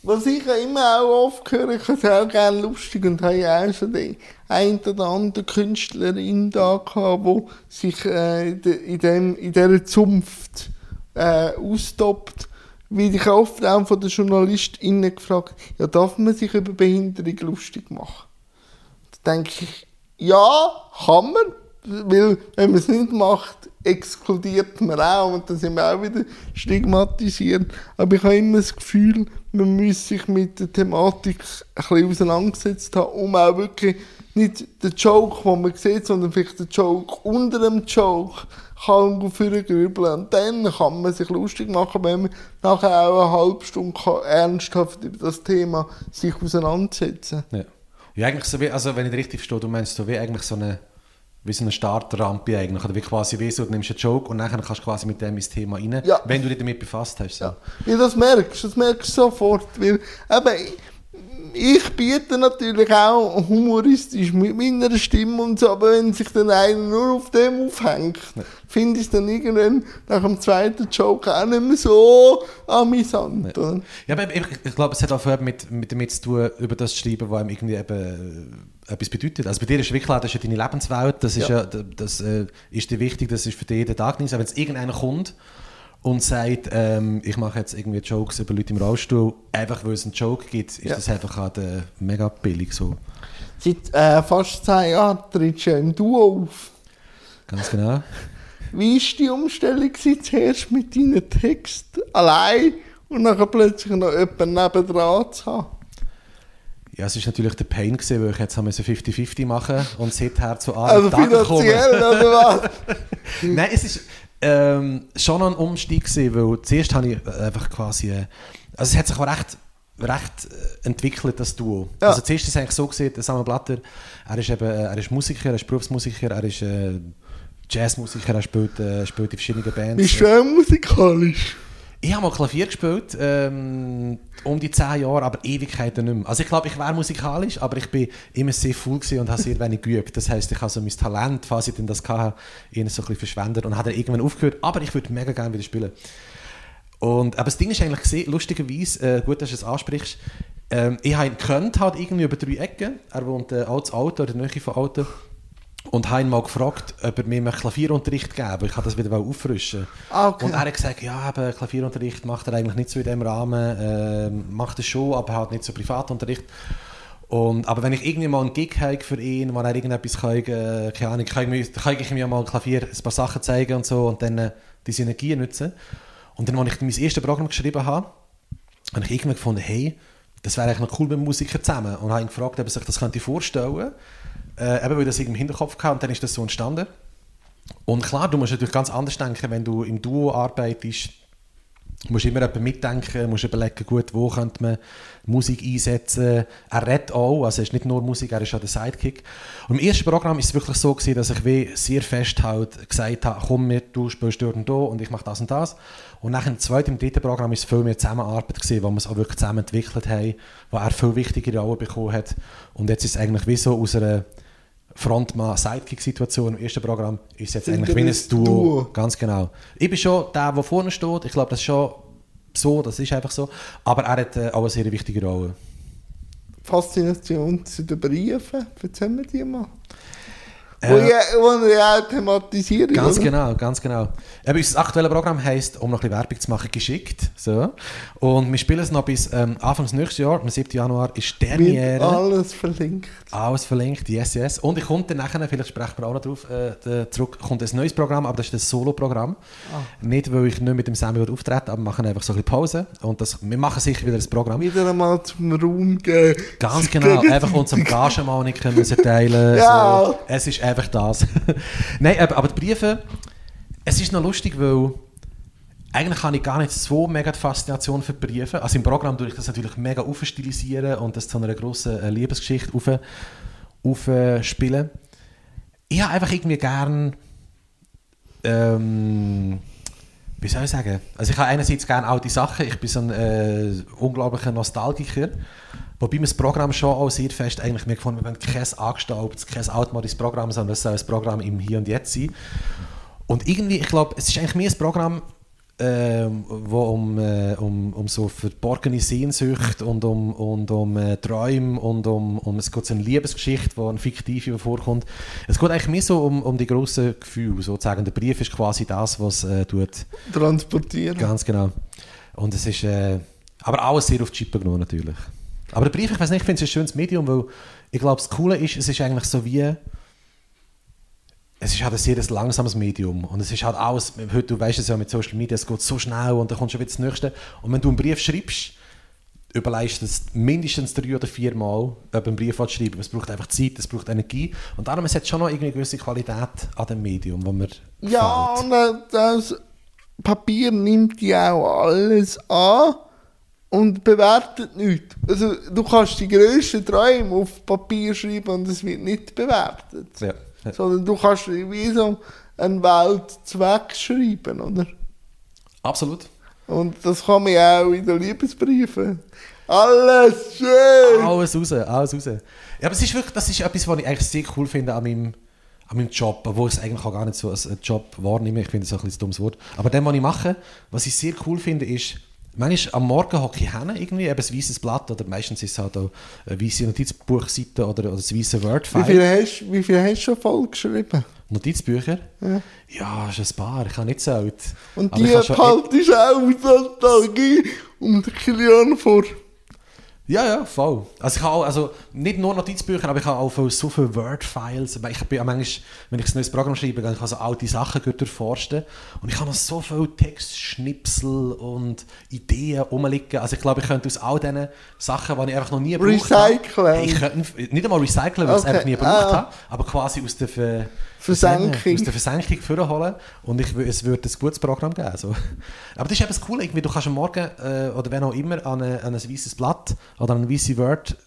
was ich immer auch oft höre, ich es auch gerne lustig und habe auch schon die ein oder andere Künstlerin da gehabt, die sich äh, in, de- in, dem, in dieser Zunft äh, austoppt. Weil ich oft auch von den JournalistInnen gefragt ja, darf man sich über Behinderung lustig machen? Da denke ich, ja, kann man. Weil, wenn man es nicht macht, exkludiert man auch und dann sind wir auch wieder stigmatisiert. Aber ich habe immer das Gefühl, man muss sich mit der Thematik ein bisschen auseinandergesetzt haben, um auch wirklich nicht den Joke, den man sieht, sondern vielleicht den Joke unter dem Joke kann vorgrübeln. Und dann kann man sich lustig machen, wenn man nachher auch eine halbe Stunde kann ernsthaft über das Thema sich auseinandersetzen Ja. ja, eigentlich so wie, also wenn ich richtig verstehe, du meinst so wie eigentlich so eine, wie so eine Startrampe eigentlich, oder wie quasi wie so, du nimmst einen Joke und dann kannst du quasi mit dem ins Thema rein, Ja. wenn du dich damit befasst hast. So. Ja. Weil das merkst du, das merkst du sofort. Weil, eben, ich biete natürlich auch humoristisch mit meiner Stimme und so, aber wenn sich dann einer nur auf dem aufhängt, finde ich es dann irgendwann nach dem zweiten Joke auch nicht mehr so amüsant. oder? Ja, aber ich, ich glaube, es hat auch vorher mit, mit damit zu tun, über das zu schreiben, was einem irgendwie eben äh, etwas bedeutet. Also bei dir ist wirklich klar, das ist ja deine Lebenswelt, das ist ja, Ja. das äh, ist dir wichtig, das ist für dich jeden Tag nichts. Auch wenn es irgendeiner kommt und sagt, ähm, ich mache jetzt irgendwie Jokes über Leute im Rollstuhl, einfach weil es einen Joke gibt, ist Ja. das einfach halt, äh, mega billig so. Seit äh, fast zehn Jahren trittst du im Duo auf. Ganz genau. Wie war die Umstellung zuerst mit deinen Texten allein und dann plötzlich noch jemanden nebendran zu haben? Ja, es war natürlich der Pain, gewesen, weil ich jetzt haben wir so 50-50 machen und seither zu Also Tagen kommen. finanziell oder was? [laughs] Nein, es ist ähm, schon ein Umstieg gewesen, weil zuerst habe ich äh, einfach quasi, äh, also es hat sich auch recht, recht äh, entwickelt, das Duo. Ja. Also zuerst ist es eigentlich so gesehen, Samuel Blatter, er ist eben, äh, er ist Musiker, er ist Berufsmusiker, er ist äh, Jazzmusiker, er spielt, äh, spielt in verschiedenen Bands. Du auch musikalisch? Ich habe mal Klavier gespielt, ähm, um die 10 Jahre, aber Ewigkeiten nicht mehr. Also ich glaube, ich wäre musikalisch, aber ich bin immer sehr faul und habe sehr wenig geübt. Das heisst, ich habe so mein Talent, falls ich das hatte, so ein bisschen verschwendet und habe dann irgendwann aufgehört. Aber ich würde mega gerne wieder spielen. Und, aber das Ding ist eigentlich gesehen, lustigerweise, äh, gut, dass du es ansprichst, ähm, ich habe ihn gekannt, halt irgendwie über drei Ecken. Er wohnt äh, auch Auto, in der Nähe von Auto. Und habe ihn mal gefragt, ob er mir Klavierunterricht geben. Ich kann das wieder auffrischen. Ah, okay. Und er hat gesagt, ja, eben, Klavierunterricht macht er eigentlich nicht so in dem Rahmen. Ähm, macht er schon, aber halt nicht so Privatunterricht. Und, aber wenn ich irgendwie mal einen Gig habe für ihn, wo er irgendetwas kann, äh, keine Ahnung, kann ich, kann ich ihm mal Klavier ein paar Sachen zeigen und so und dann äh, die Synergie nutzen. Und dann, als ich mein erstes Programm geschrieben habe, habe ich irgendwann gefunden, hey, das wäre eigentlich noch cool mit einem Musiker zusammen. Und habe ihn gefragt, ob er sich das könnte vorstellen äh, eben weil das im Hinterkopf hatte und dann ist das so entstanden. Und klar, du musst natürlich ganz anders denken, wenn du im Duo arbeitest. Du musst immer etwas mitdenken, musst überlegen, gut, wo könnte man Musik einsetzen. Er redet auch, also er ist nicht nur Musik, er ist auch der Sidekick. Und im ersten Programm ist es wirklich so gewesen, dass ich wie sehr fest halt gesagt habe, komm mit, du spielst dort und da und ich mache das und das. Und nach dem zweiten, im dritten Programm ist es viel mehr Zusammenarbeit gewesen, wo wir es auch wirklich zusammen entwickelt haben, wo er viel wichtigere Rollen bekommen hat. Und jetzt ist es eigentlich wie so aus einer Frontmann-Sidekick-Situation im ersten Programm ist jetzt eigentlich wie ein Duo. Duo? Ganz genau. Ich bin schon der, der vorne steht. Ich glaube, das ist schon so, das ist einfach so. Aber er hat äh, auch eine sehr wichtige Rolle. Faszination zu den Briefen, erzähl mir die mal. Äh, wo, ich, wo ich auch thematisiere. Ganz oder? genau, ganz genau. Eben, unser aktuelles Programm heisst, um noch ein bisschen Werbung zu machen, geschickt. So. Und wir spielen es noch bis ähm, Anfang des nächsten Jahres, am 7. Januar, ist Derniere. alles verlinkt. Alles verlinkt, yes, yes. Und ich komme dann nachher, vielleicht sprechen wir auch noch drauf äh, zurück, kommt ein neues Programm, aber das ist das Solo-Programm. Nicht, weil ich nicht mit dem Sammy auftreten aber wir machen einfach so ein bisschen Pause. Und das, wir machen sicher wieder ein Programm. Wieder einmal zum Raum gehen. Ganz genau, [laughs] einfach uns am Gagenmoniker müssen teilen. Ja. So. Es ist einfach das. [laughs] Nein, aber, die Briefe, es ist noch lustig, weil eigentlich habe ich gar nicht so mega die Faszination für Briefe. Also im Programm tue ich das natürlich mega aufstilisieren und das zu einer grossen äh, Liebesgeschichte auf, aufspielen. Ich habe einfach irgendwie gern ähm, wie soll ich sagen? Also ich habe einerseits gerne alte Sachen, ich bin so ein äh, unglaublicher Nostalgiker, wobei mir das Programm schon auch sehr fest eigentlich mir gefunden, wir wollen kein angestaubtes, kein altmodisches Programm, sondern es soll ein Programm im Hier und Jetzt sein. Und irgendwie, ich glaube, es ist eigentlich mehr ein Programm, ähm, wo um, äh, um, um so verborgene Sehnsucht und um, und um äh, Träume und um, um es geht so eine Liebesgeschichte, wo eine fiktive vorkommt. Es geht eigentlich mehr so um, um die grossen Gefühle, sozusagen. Der Brief ist quasi das, was äh, tut. Transportieren. Ganz genau. Und es ist, äh, aber alles sehr auf die Chippe genommen natürlich. Aber der Brief, ich weiß nicht, ich finde es ein schönes Medium, weil ich glaube, das Coole ist, es ist eigentlich so wie, es ist halt ein sehr langsames Medium und es ist halt alles, heute, du weißt es ja mit Social Media, es geht so schnell und dann kommt schon wieder das Nächste. Und wenn du einen Brief schreibst, überlegst du es mindestens drei oder vier Mal, ob du einen Brief willst schreiben Es braucht einfach Zeit, es braucht Energie und darum es hat schon noch eine gewisse Qualität an dem Medium, wo mir Ja, gefällt. und äh, das Papier nimmt ja auch alles an und bewertet nichts. Also du kannst die grössten Träume auf Papier schreiben und es wird nicht bewertet. Ja. Ja. Sondern du kannst wie so eine Welt wegschreiben, oder? Absolut. Und das kann man auch in den Liebesbriefen. Alles schön! Alles raus, alles raus. Ja, aber es ist wirklich, das ist etwas, was ich eigentlich sehr cool finde an meinem, an meinem Job, obwohl ich es eigentlich auch gar nicht so als einen Job wahrnehme. Ich finde es ein bisschen ein dummes Wort. Aber dem, was ich mache, was ich sehr cool finde, ist, manchmal am Morgen hocke ich hin, irgendwie, eben ein weißes Blatt, oder meistens ist es halt auch eine weiße Notizbuchseite oder, oder ein weißes Wie Word-File. viel, hast, wie viel hast du schon voll geschrieben? Notizbücher? Ja. Ja, ist ein paar, ich habe nicht zählt. Und Aber die ich habe schon- haltest auch aus Nostalgie den Kilian vor. Ja, ja, voll. Also ich habe auch, also nicht nur Notizbücher, aber ich habe auch so viele Word-Files. Ich bin auch manchmal, wenn ich ein neues Programm schreibe, kann ich also alte Sachen gut durchforsten. Und ich habe noch so viele Textschnipsel und Ideen rumliegen. Also ich glaube, ich könnte aus all diesen Sachen, die ich einfach noch nie gebraucht Recyceln. habe... Ich könnte nicht einmal recyceln, weil ich es einfach nie gebraucht ah. habe, aber quasi aus der Ver Versenkung. Aus der Versenkung vorholen und ich, es würde ein gutes Programm geben. So. Aber das ist eben das Coole, irgendwie, du kannst am Morgen äh, oder wenn auch immer an, eine, an ein weißes Blatt oder an eine weiße Word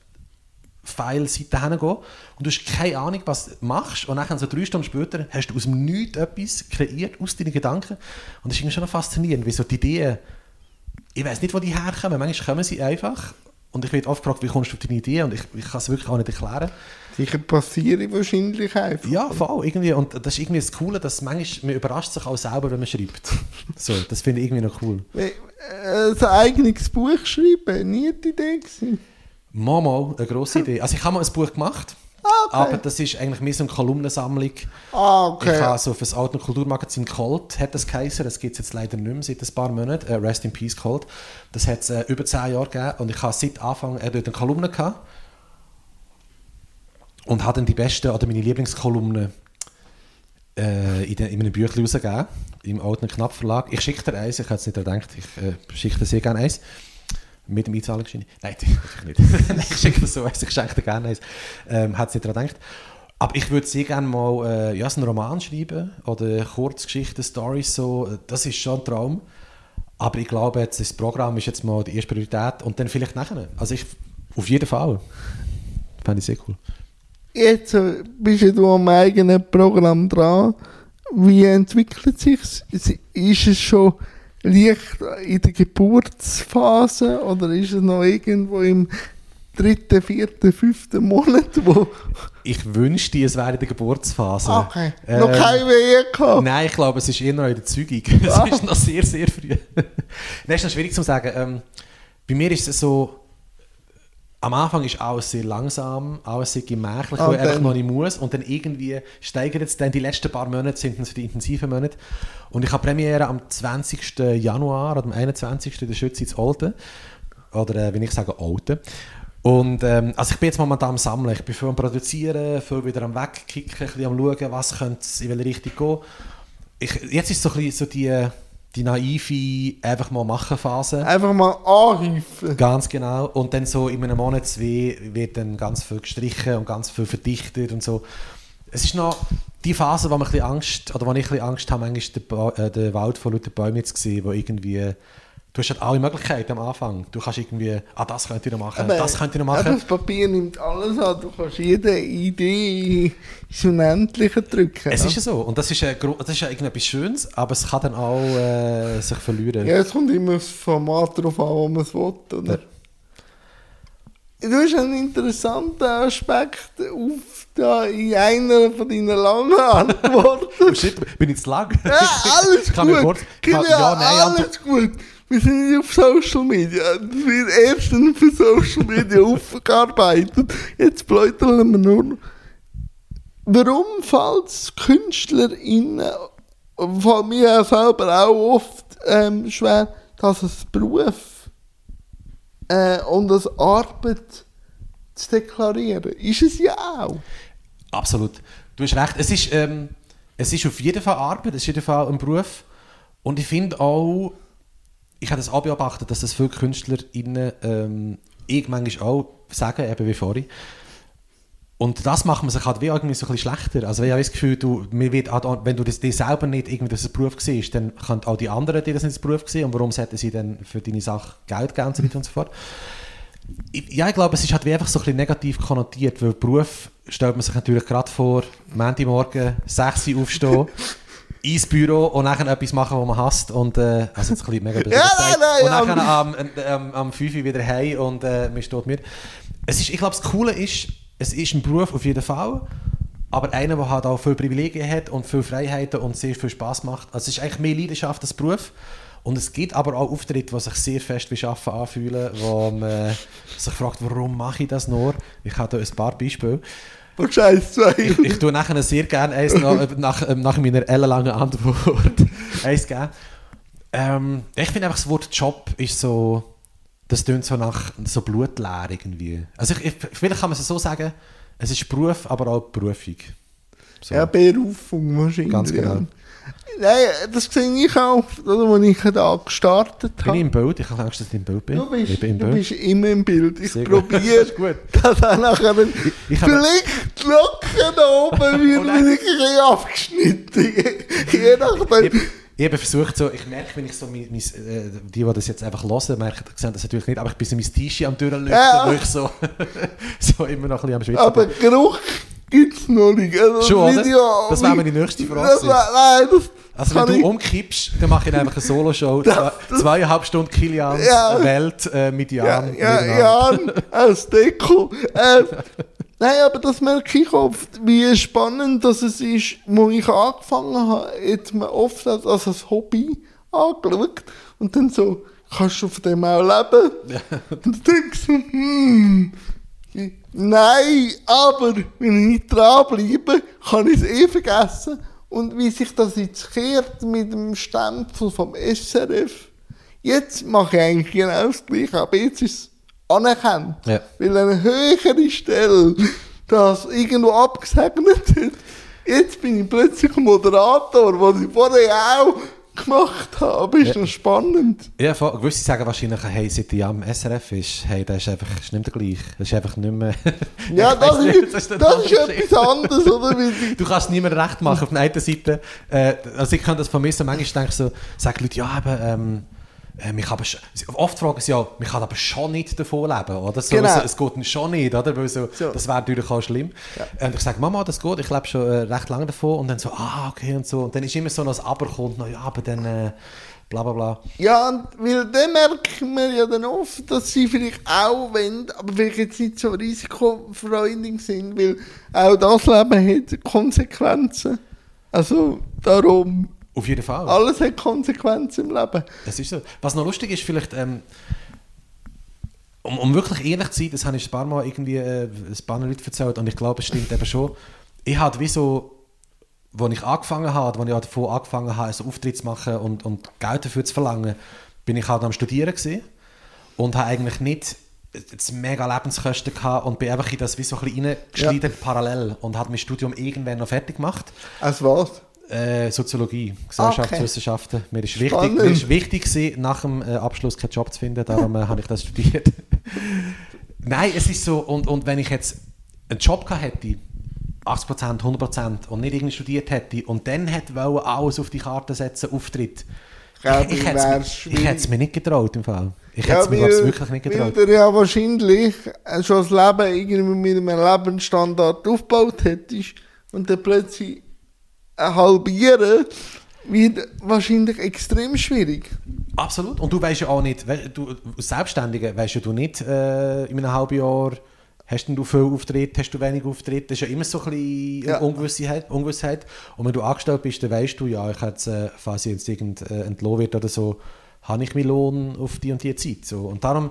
File-Seite hingehen und du hast keine Ahnung, was du machst und dann so drei Stunden später hast du aus dem Nichts etwas kreiert, aus deinen Gedanken und das ist irgendwie schon faszinierend, wie so die Ideen, ich weiß nicht, wo die herkommen, manchmal kommen sie einfach und ich werde oft gefragt, wie kommst du auf deine Idee und ich, ich kann es wirklich auch nicht erklären. Sicher passieren wahrscheinlich einfach. Ja, voll, irgendwie. Und das ist irgendwie das Coole, dass manchmal, man überrascht sich auch selber, wenn man schreibt. [laughs] So, das finde ich irgendwie noch cool. Äh, Ein eigenes Buch schreiben, nie die Idee gewesen. Mal, eine grosse Idee. Also ich habe mal ein Buch gemacht, Ah, okay. aber das ist eigentlich mehr so eine Kolumnensammlung. Ah, okay. Ich habe so für das Alt- und Kulturmagazin Colt, hat das geheißen, das gibt es jetzt leider nicht mehr seit ein paar Monaten, äh, Rest in Peace Colt. Das hat es äh, über zehn Jahre gegeben und ich habe seit Anfang äh, dort eine Kolumne gehabt und habe dann die besten oder meine Lieblingskolumnen äh, in, den, in meinen Büchern rausgegeben, im Alten Knapp Verlag. Ich schicke dir eins, ich hätte es nicht gedacht, ich äh, schicke dir sehr gerne eins. Mit dem Einzahlungsschein. Nein, [laughs] natürlich nicht. [laughs] Ich schicke dir so eins, ich schenke dir gerne eins. Ähm, hätte es nicht daran gedacht. Aber ich würde sehr gerne mal äh, ja, einen Roman schreiben oder Kurzgeschichten, Stories so. Das ist schon ein Traum. Aber ich glaube, jetzt das Programm ist jetzt mal die erste Priorität und dann vielleicht nachher. Also ich, auf jeden Fall. Fände ich sehr cool. Jetzt äh, bist ja du am eigenen Programm dran. Wie entwickelt sich Ist es schon leicht in der Geburtsphase oder ist es noch irgendwo im dritten, vierten, fünften Monat? Wo Ich wünschte, es wäre in der Geburtsphase. okay. Ähm, noch keine Wehe gehabt. Nein, ich glaube, es ist eher noch in der Zeugung. [laughs] Es Ah. ist noch sehr, sehr früh. [laughs] Nein, es ist noch schwierig zu sagen. Ähm, bei mir ist es so, am Anfang ist alles sehr langsam, alles sehr gemächlich, Ah, weil ich einfach noch nicht muss. Und dann irgendwie steigert es dann, die letzten paar Monate sind dann so die intensiven Monate. Und ich habe Premiere am 20. Januar oder am 21. in der Schütze ins Olten. Oder äh, wenn ich sage Olten. Und ähm, also ich bin jetzt momentan am Sammeln. Ich bin viel am Produzieren, viel wieder am Wegkicken, ein bisschen am Schauen, was könnte in welche Richtung gehen. Ich, jetzt ist so, ein bisschen so die, die naive einfach mal machen Phase. Einfach mal anrufen. Ganz genau. Und dann so in einem Monat, zwei, wird dann ganz viel gestrichen und ganz viel verdichtet und so. Es ist noch die Phase, wo man ein bisschen Angst, oder wo ich ein bisschen Angst habe, manchmal den, ba äh, den Wald von lauter Bäumen jetzt gesehen, wo irgendwie, du hast halt alle Möglichkeiten am Anfang. Du kannst irgendwie, ah, das könnt ihr noch machen, Aber- das könnt ihr noch aber machen. Das Papier nimmt alles an. Du kannst jede Idee ins Unendliche drücken. Es ja. ist ja so. Und das ist, ja das ist ja irgendetwas Schönes, aber es kann dann auch äh, sich verlieren. Ja, es kommt immer das Format darauf an, wo man es will, oder? Du hast einen interessanten Aspekt auf da in einer von deinen langen Antworten. [laughs] Oh shit, bin ich zu lang? Ja, alles [laughs] Kann gut. kurz- kann- Kilian, ja, nein, alles gut. Wir sind nicht auf Social Media. Das wird erstens für Social Media [laughs] aufgearbeitet. Jetzt bläuteln wir nur. Warum fällt es KünstlerInnen, fällt mir selber auch oft ähm, schwer, dass es Beruf äh, und als Arbeit zu deklarieren? Ist es ja auch. Absolut. Du hast recht. Es ist, ähm, es ist auf jeden Fall Arbeit, es ist auf jeden Fall ein Beruf. Und ich finde auch, ich habe das auch beobachtet, dass das viele KünstlerInnen, ähm, ich manchmal auch sagen, eben wie vorhin. Und das macht man sich halt wie irgendwie so ein bisschen schlechter. Also ich habe das Gefühl, du, wird wenn du das dir selber nicht irgendwie das Beruf siehst, dann können auch die anderen dir das nicht als Beruf sehen. Und warum sollten sie dann für deine Sache Geld geben und so weiter und so fort. Ja, ich glaube, es ist halt wie einfach so ein bisschen negativ konnotiert, weil Beruf stellt man sich natürlich gerade vor, Montagmorgen, 6 Uhr aufstehen, [laughs] ins Büro und nachher etwas machen, was man hasst. Und, äh, also jetzt ein bisschen mega [laughs] blöd Ja, gesagt. nein, Und nein, nachher am, am, am 5 Uhr wieder heim und äh, man steht mir. Es ist, ich glaube, das Coole ist, es ist ein Beruf auf jeden Fall, aber einer, der halt auch viele Privilegien hat und viele Freiheiten und sehr viel Spaß macht. Also es ist eigentlich mehr Leidenschaft als Beruf. Und es gibt aber auch Auftritte, die sich sehr fest wie Arbeiten anfühlen, wo man sich fragt, warum mache ich das nur? Ich habe da ein paar Beispiele. Und scheiß zwei. Ich, ich tue nachher sehr gerne eins nach, nach, ähm, nach meiner ellenlangen Antwort [laughs] eins geben. Ähm, ich finde einfach, das Wort Job ist so, das tönt so nach so blutleer irgendwie. Also ich, ich, vielleicht kann man es so sagen, es ist Beruf, aber auch Berufung. So. Ja, Berufung wahrscheinlich. Ganz genau. Nein, das sehe ich auch, als ich da gestartet bin ich habe. im Bild? Ich habe Angst, dass ich im Bild bin. Du bist, ich bin im du Bild. bist immer im Bild. Ich probiere, [laughs] Das auch nachher ich habe- vielleicht locker da oben wird Oh wieder ein abgeschnitten. [laughs] Je nachdem. Ich, ich habe versucht, so, ich merke, wenn ich so, mein, mein, äh, die, die das jetzt einfach hören, merken, sehen das natürlich nicht, aber ich bin so mein T-Shirt am Durchlüften, Ja. wo ich so, [laughs] so immer noch ein bisschen am Schwitzen Aber. Geruch gibt es noch nicht. Also Schon, oder? Video- Das wäre meine nächste Frage Das nein, das Also wenn ich, du umkippst, dann mache ich einfach eine Solo-Show, [laughs] zwei, zweieinhalb Stunden Kilian, Ja. Welt äh, mit Ja, Jan. ja, miteinander. Jan, als Deko. Äh, nein, aber das merke ich oft, wie spannend das es ist, wo ich angefangen habe, jetzt mir oft als, als Hobby angeschaut und dann so, kannst du von dem auch leben? Und dann denkst du, hm, nein, aber wenn ich nicht dranbleibe, kann ich es eh vergessen. Und wie sich das jetzt kehrt mit dem Stempel vom SRF, jetzt mache ich eigentlich genau das Gleiche, aber jetzt ist es anerkannt. Ja. Weil eine höhere Stelle das irgendwo abgesegnet hat. Jetzt bin ich plötzlich Moderator, was ich vorher auch gemacht habe. Ist Ja. noch spannend. Ja, voll. gewisse sagen wahrscheinlich, hey, seit Jan im SRF ist, hey, das ist einfach ist nicht mehr der gleiche. Das ist einfach nicht mehr... [laughs] Ja, [laughs] Ich das ist, nicht, das ist, andere Geschichte. etwas anderes, oder? [laughs] Du kannst niemandem recht machen. Auf der einen Seite, äh, also ich kann das vermissen, manchmal denke ich so, sagen Leute, ja, eben, ähm, äh, mich aber sch- oft fragen sie ja, mich kann aber schon nicht davon leben, oder? So, Genau. so, es geht schon nicht, oder? Weil so, So. Das wäre natürlich auch schlimm. Und ich sage, Mama, das geht, ich lebe schon äh, recht lange davon. Und dann so, ah, okay und so. Und dann ist immer so noch das Aber kommt, noch, ja, aber dann, äh, bla bla bla. Ja, und weil dann merken wir ja dann oft, dass sie vielleicht auch wollen, aber vielleicht jetzt nicht so risikofreudig sind, weil auch das Leben hat Konsequenzen. Also darum, Auf jeden Fall. alles hat Konsequenzen im Leben. Das ist so. Was noch lustig ist, vielleicht, ähm, um, um wirklich ehrlich zu sein, das habe ich ein paar Mal irgendwie äh, ein paar Leute erzählt und ich glaube, es stimmt eben schon. Ich hatte wie so, als ich angefangen habe, als ich halt davon angefangen habe, einen Auftritt zu machen und, und Geld dafür zu verlangen, bin ich halt am Studieren gewesen und habe eigentlich nicht jetzt mega Lebenskosten gehabt und bin einfach in das wie so ein bisschen reingeschlittert parallel und habe mein Studium irgendwann noch fertig gemacht. Also was? Äh, Soziologie, Gesellschaftswissenschaften. Mir ist wichtig, Spannend. mir ist wichtig gewesen, nach dem äh, Abschluss keinen Job zu finden, darum äh, habe ich das studiert. [laughs] Nein, es ist so, und, und wenn ich jetzt einen Job gehabt hätte, 80%, 100% und nicht irgendwie studiert hätte und dann hätte wollen, alles auf die Karte setzen, Auftritt, ich, ich, hätte es mir- ich hätte es mir nicht getraut im Fall. Ich hätte Ja, es mir weil- wirklich nicht Weil getraut. der ja wahrscheinlich äh, schon das Leben irgendwie mit einem Lebensstandard aufgebaut hättest und dann plötzlich halbieren wird wahrscheinlich extrem schwierig. Absolut. Und du weißt ja auch nicht, du, als Selbstständiger weißt ja du nicht äh, in einem halben Jahr, hast du viel Auftritt, hast du wenig Auftritt, das ist ja immer so ein bisschen Ja. Ungewissheit, Ungewissheit. Und wenn du angestellt bist, dann weißt du, ja, ich hätte, äh, falls ich jetzt irgend äh, entlohnt wird oder so, habe ich meinen Lohn auf die und die Zeit. So. Und darum,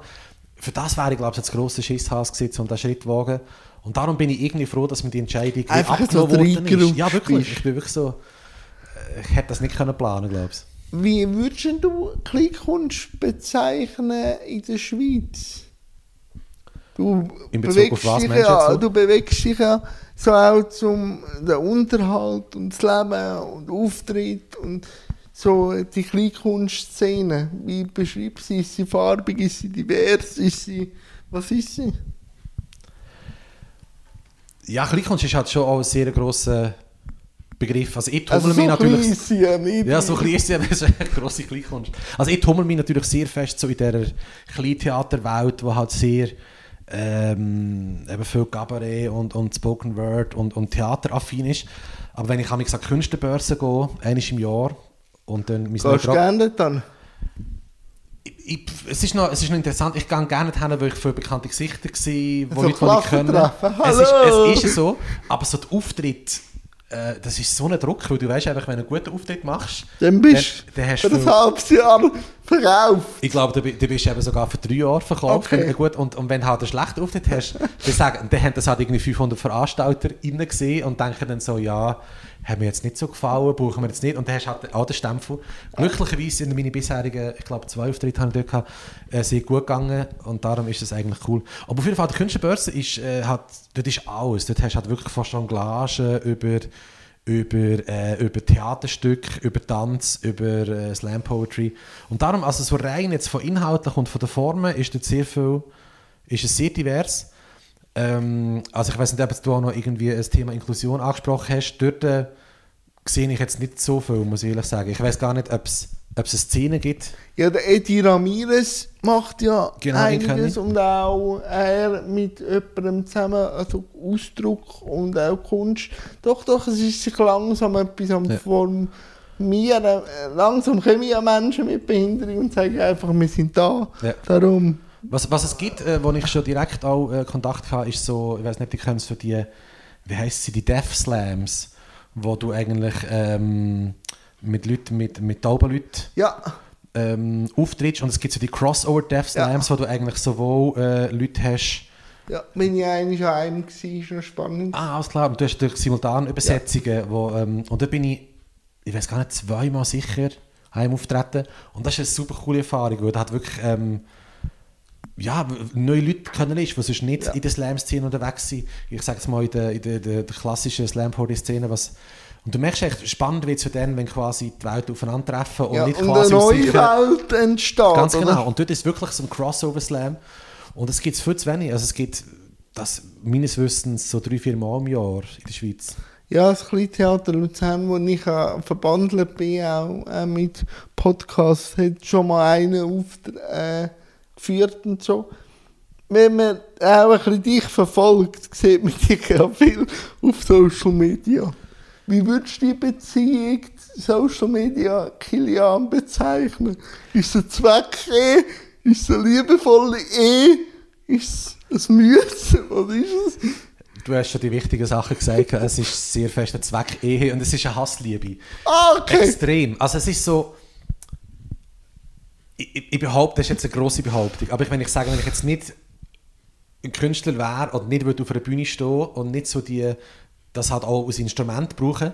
für das wäre ich, glaube ich, das grosse Schisshaus gewesen, um diesen Schritt zu wagen. Und darum bin ich irgendwie froh, dass mir die Entscheidung Einfach so worden ist. Ja, wirklich. bist. Ich bin wirklich so, äh, ich hätte das nicht können planen, glaube ich. Wie würdest du Kleinkunst bezeichnen in der Schweiz? Du In Bezug bewegst auf was dich ja, so? du bewegst dich ja so auch zum den Unterhalt und das Leben und Auftritt und so die Kleinkunstszene. Wie beschreibst du sie? Ist sie farbig? Ist sie divers? Ist sie... Was ist sie? Ja, Kleinkunst ist halt schon auch ein sehr grosser Begriff. Also ich Also tummel so mich klein natürlich... sie ja so klein ist sie, aber es ist eine grosse Kleinkunst. Also ich tummel mich natürlich sehr fest so in dieser Kleintheaterwelt, die halt sehr ähm, eben viel Cabaret und, und Spoken Word und, und Theateraffin ist. Aber wenn ich an die Künstlerbörse gehe, einmal im Jahr, und dann mein Gehst du gerne dann? Ich, es, ist noch, es ist noch interessant, ich gehe gerne hin, weil ich für bekannte Gesichter war, die So Leute, die ich kenne. Es ist, es ist so, aber so der Auftritt, äh, das ist so ein Druck, weil du weißt einfach, wenn du einen guten Auftritt machst, Dann bist dann, dann hast du für ein halbes Jahr verkauft. Ich glaube, du, du bist eben sogar für drei Jahre verkauft. Okay. Gut, und, und wenn du halt einen schlechten Auftritt hast, [laughs] dann, sagen, dann haben das halt irgendwie 500 Veranstalter innen gesehen und denken dann so, ja, haben mir jetzt nicht so gefallen, brauchen wir jetzt nicht. Und dann hast du halt auch den Stempel. Glücklicherweise sind meine bisherigen, ich glaube, zwei Auftritte habe ich dort gehabt, äh, sehr gut gegangen und darum ist das eigentlich cool. Aber auf jeden Fall, die Künstlerbörse ist, äh, hat, dort ist alles. Dort hast du halt wirklich fast Jonglage über über, äh, über Theaterstück, über Tanz, über äh, Slam Poetry. Und darum, also so rein jetzt von inhaltlich und von der Formen ist dort sehr viel, ist es sehr divers. Ähm, also ich weiß nicht, ob du auch noch irgendwie das Thema Inklusion angesprochen hast. Dort äh, sehe ich jetzt nicht so viel, muss ich ehrlich sagen. Ich weiß gar nicht, ob es ob es eine Szene gibt. Ja, der Eddie Ramirez macht ja Genau, einiges und auch er mit jemandem zusammen, also Ausdruck und auch Kunst. Doch, doch, es ist sich langsam etwas am Ja. Formieren. Äh, Langsam kommen ja Menschen mit Behinderung und sagen einfach, wir sind da. Ja. Darum, Was, was es gibt, äh, wo ich schon direkt auch äh, Kontakt hatte, ist so, ich weiß nicht, die kennst so die, wie heißt sie, die Death Slams, wo du eigentlich ähm, mit Leuten, mit, mit tauben Leuten ja, ähm, auftrittst. Und es gibt so die Crossover Death Ja. Slams, wo du eigentlich sowohl äh, Leute hast, ja, bin ich eigentlich an einem gewesen, ist noch spannend. ah, alles klar, und du hast durch Simultanübersetzungen, wo, ähm, und da bin ich, ich weiß gar nicht, zweimal sicher heim auftreten. Und das ist eine super coole Erfahrung, weil da hat wirklich ähm, ja, neue Leute kennenlernst, die sonst nicht Ja. in der Slam-Szene unterwegs sind. Ich sage es mal, in der, in der, der, der klassischen Slam-Party-Szene, was und du merkst echt, spannend wird es für dann, wenn quasi die Welt aufeinandertreffen und ja, nicht und quasi eine aus neue Welt entsteht. Ganz oder? genau. Und dort ist wirklich so ein Crossover-Slam. Und es gibt es viel zu wenig. Also es gibt das meines Wissens so drei, vier Mal im Jahr in der Schweiz. Ja, das Kleintheater Luzern, wo ich äh, verbandelt bin, auch äh, mit Podcasts, hat schon mal einen auf, äh, geführt und so. Wenn man auch ein bisschen dich verfolgt, sieht man dich ja viel auf Social Media. Wie würdest du die Beziehung Social Media Kilian bezeichnen? Ist es ein Zweck E? Ist es eine liebevolle E? Ist es ein Müsse? Oder ist es... Du hast schon die wichtigen Sachen gesagt. Es ist sehr fest ein Zweck Ehe und es ist eine Hassliebe. Ah, okay. Extrem. Also es ist so... Ich, ich- ich behaupte, das ist jetzt eine grosse Behauptung, aber wenn ich sage, wenn ich jetzt nicht ein Künstler wäre oder nicht würde auf einer Bühne stehen und nicht so die, das halt auch als Instrument brauchen,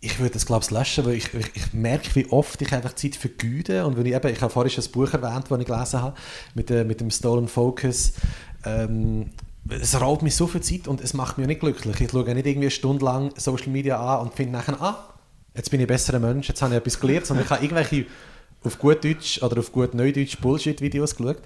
ich würde das glaube ich löschen, weil ich, ich, ich merke, wie oft ich einfach Zeit vergeude und wenn ich eben, ich habe vorhin schon ein Buch erwähnt, das ich gelesen habe, mit, der, mit dem Stolen Focus, ähm, es raubt mir so viel Zeit und es macht mich nicht glücklich. Ich schaue nicht irgendwie eine Stunde lang Social Media an und finde nachher, ah, jetzt bin ich ein besserer Mensch, jetzt habe ich etwas gelernt, sondern ich habe irgendwelche auf gut Deutsch oder auf gut Neudeutsch Bullshit-Videos geschaut.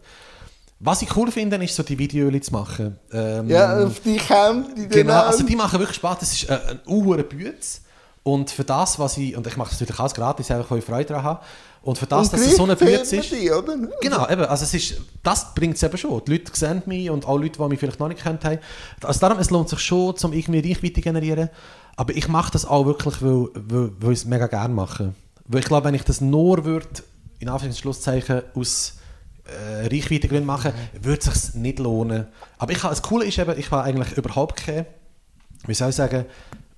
Was ich cool finde, ist so die Videos zu machen. Ähm, Ja, auf die kommt die Genau, also die machen wirklich Spaß. Das ist äh, ein unhuere Bütz. Und für das, was ich, und ich mache das natürlich alles gratis, einfach weil ich Freude daran habe. Und für das, Und dass es so eine Bütz ist. die, oder? Genau, eben, also es ist, das bringt es eben schon. Die Leute sehen mich und auch Leute, die mich vielleicht noch nicht kennt haben. Also darum, es lohnt sich schon, um irgendwie Reichweite zu generieren. Aber ich mache das auch wirklich, weil, weil, weil ich es mega gerne mache. Weil ich glaube, wenn ich das nur würde, in Anführungs- und Schlusszeichen, aus äh, Reichweitegründen machen, würde es sich nicht lohnen. Aber ich das Coole ist eben, ich habe eigentlich überhaupt keine, wie soll ich sagen,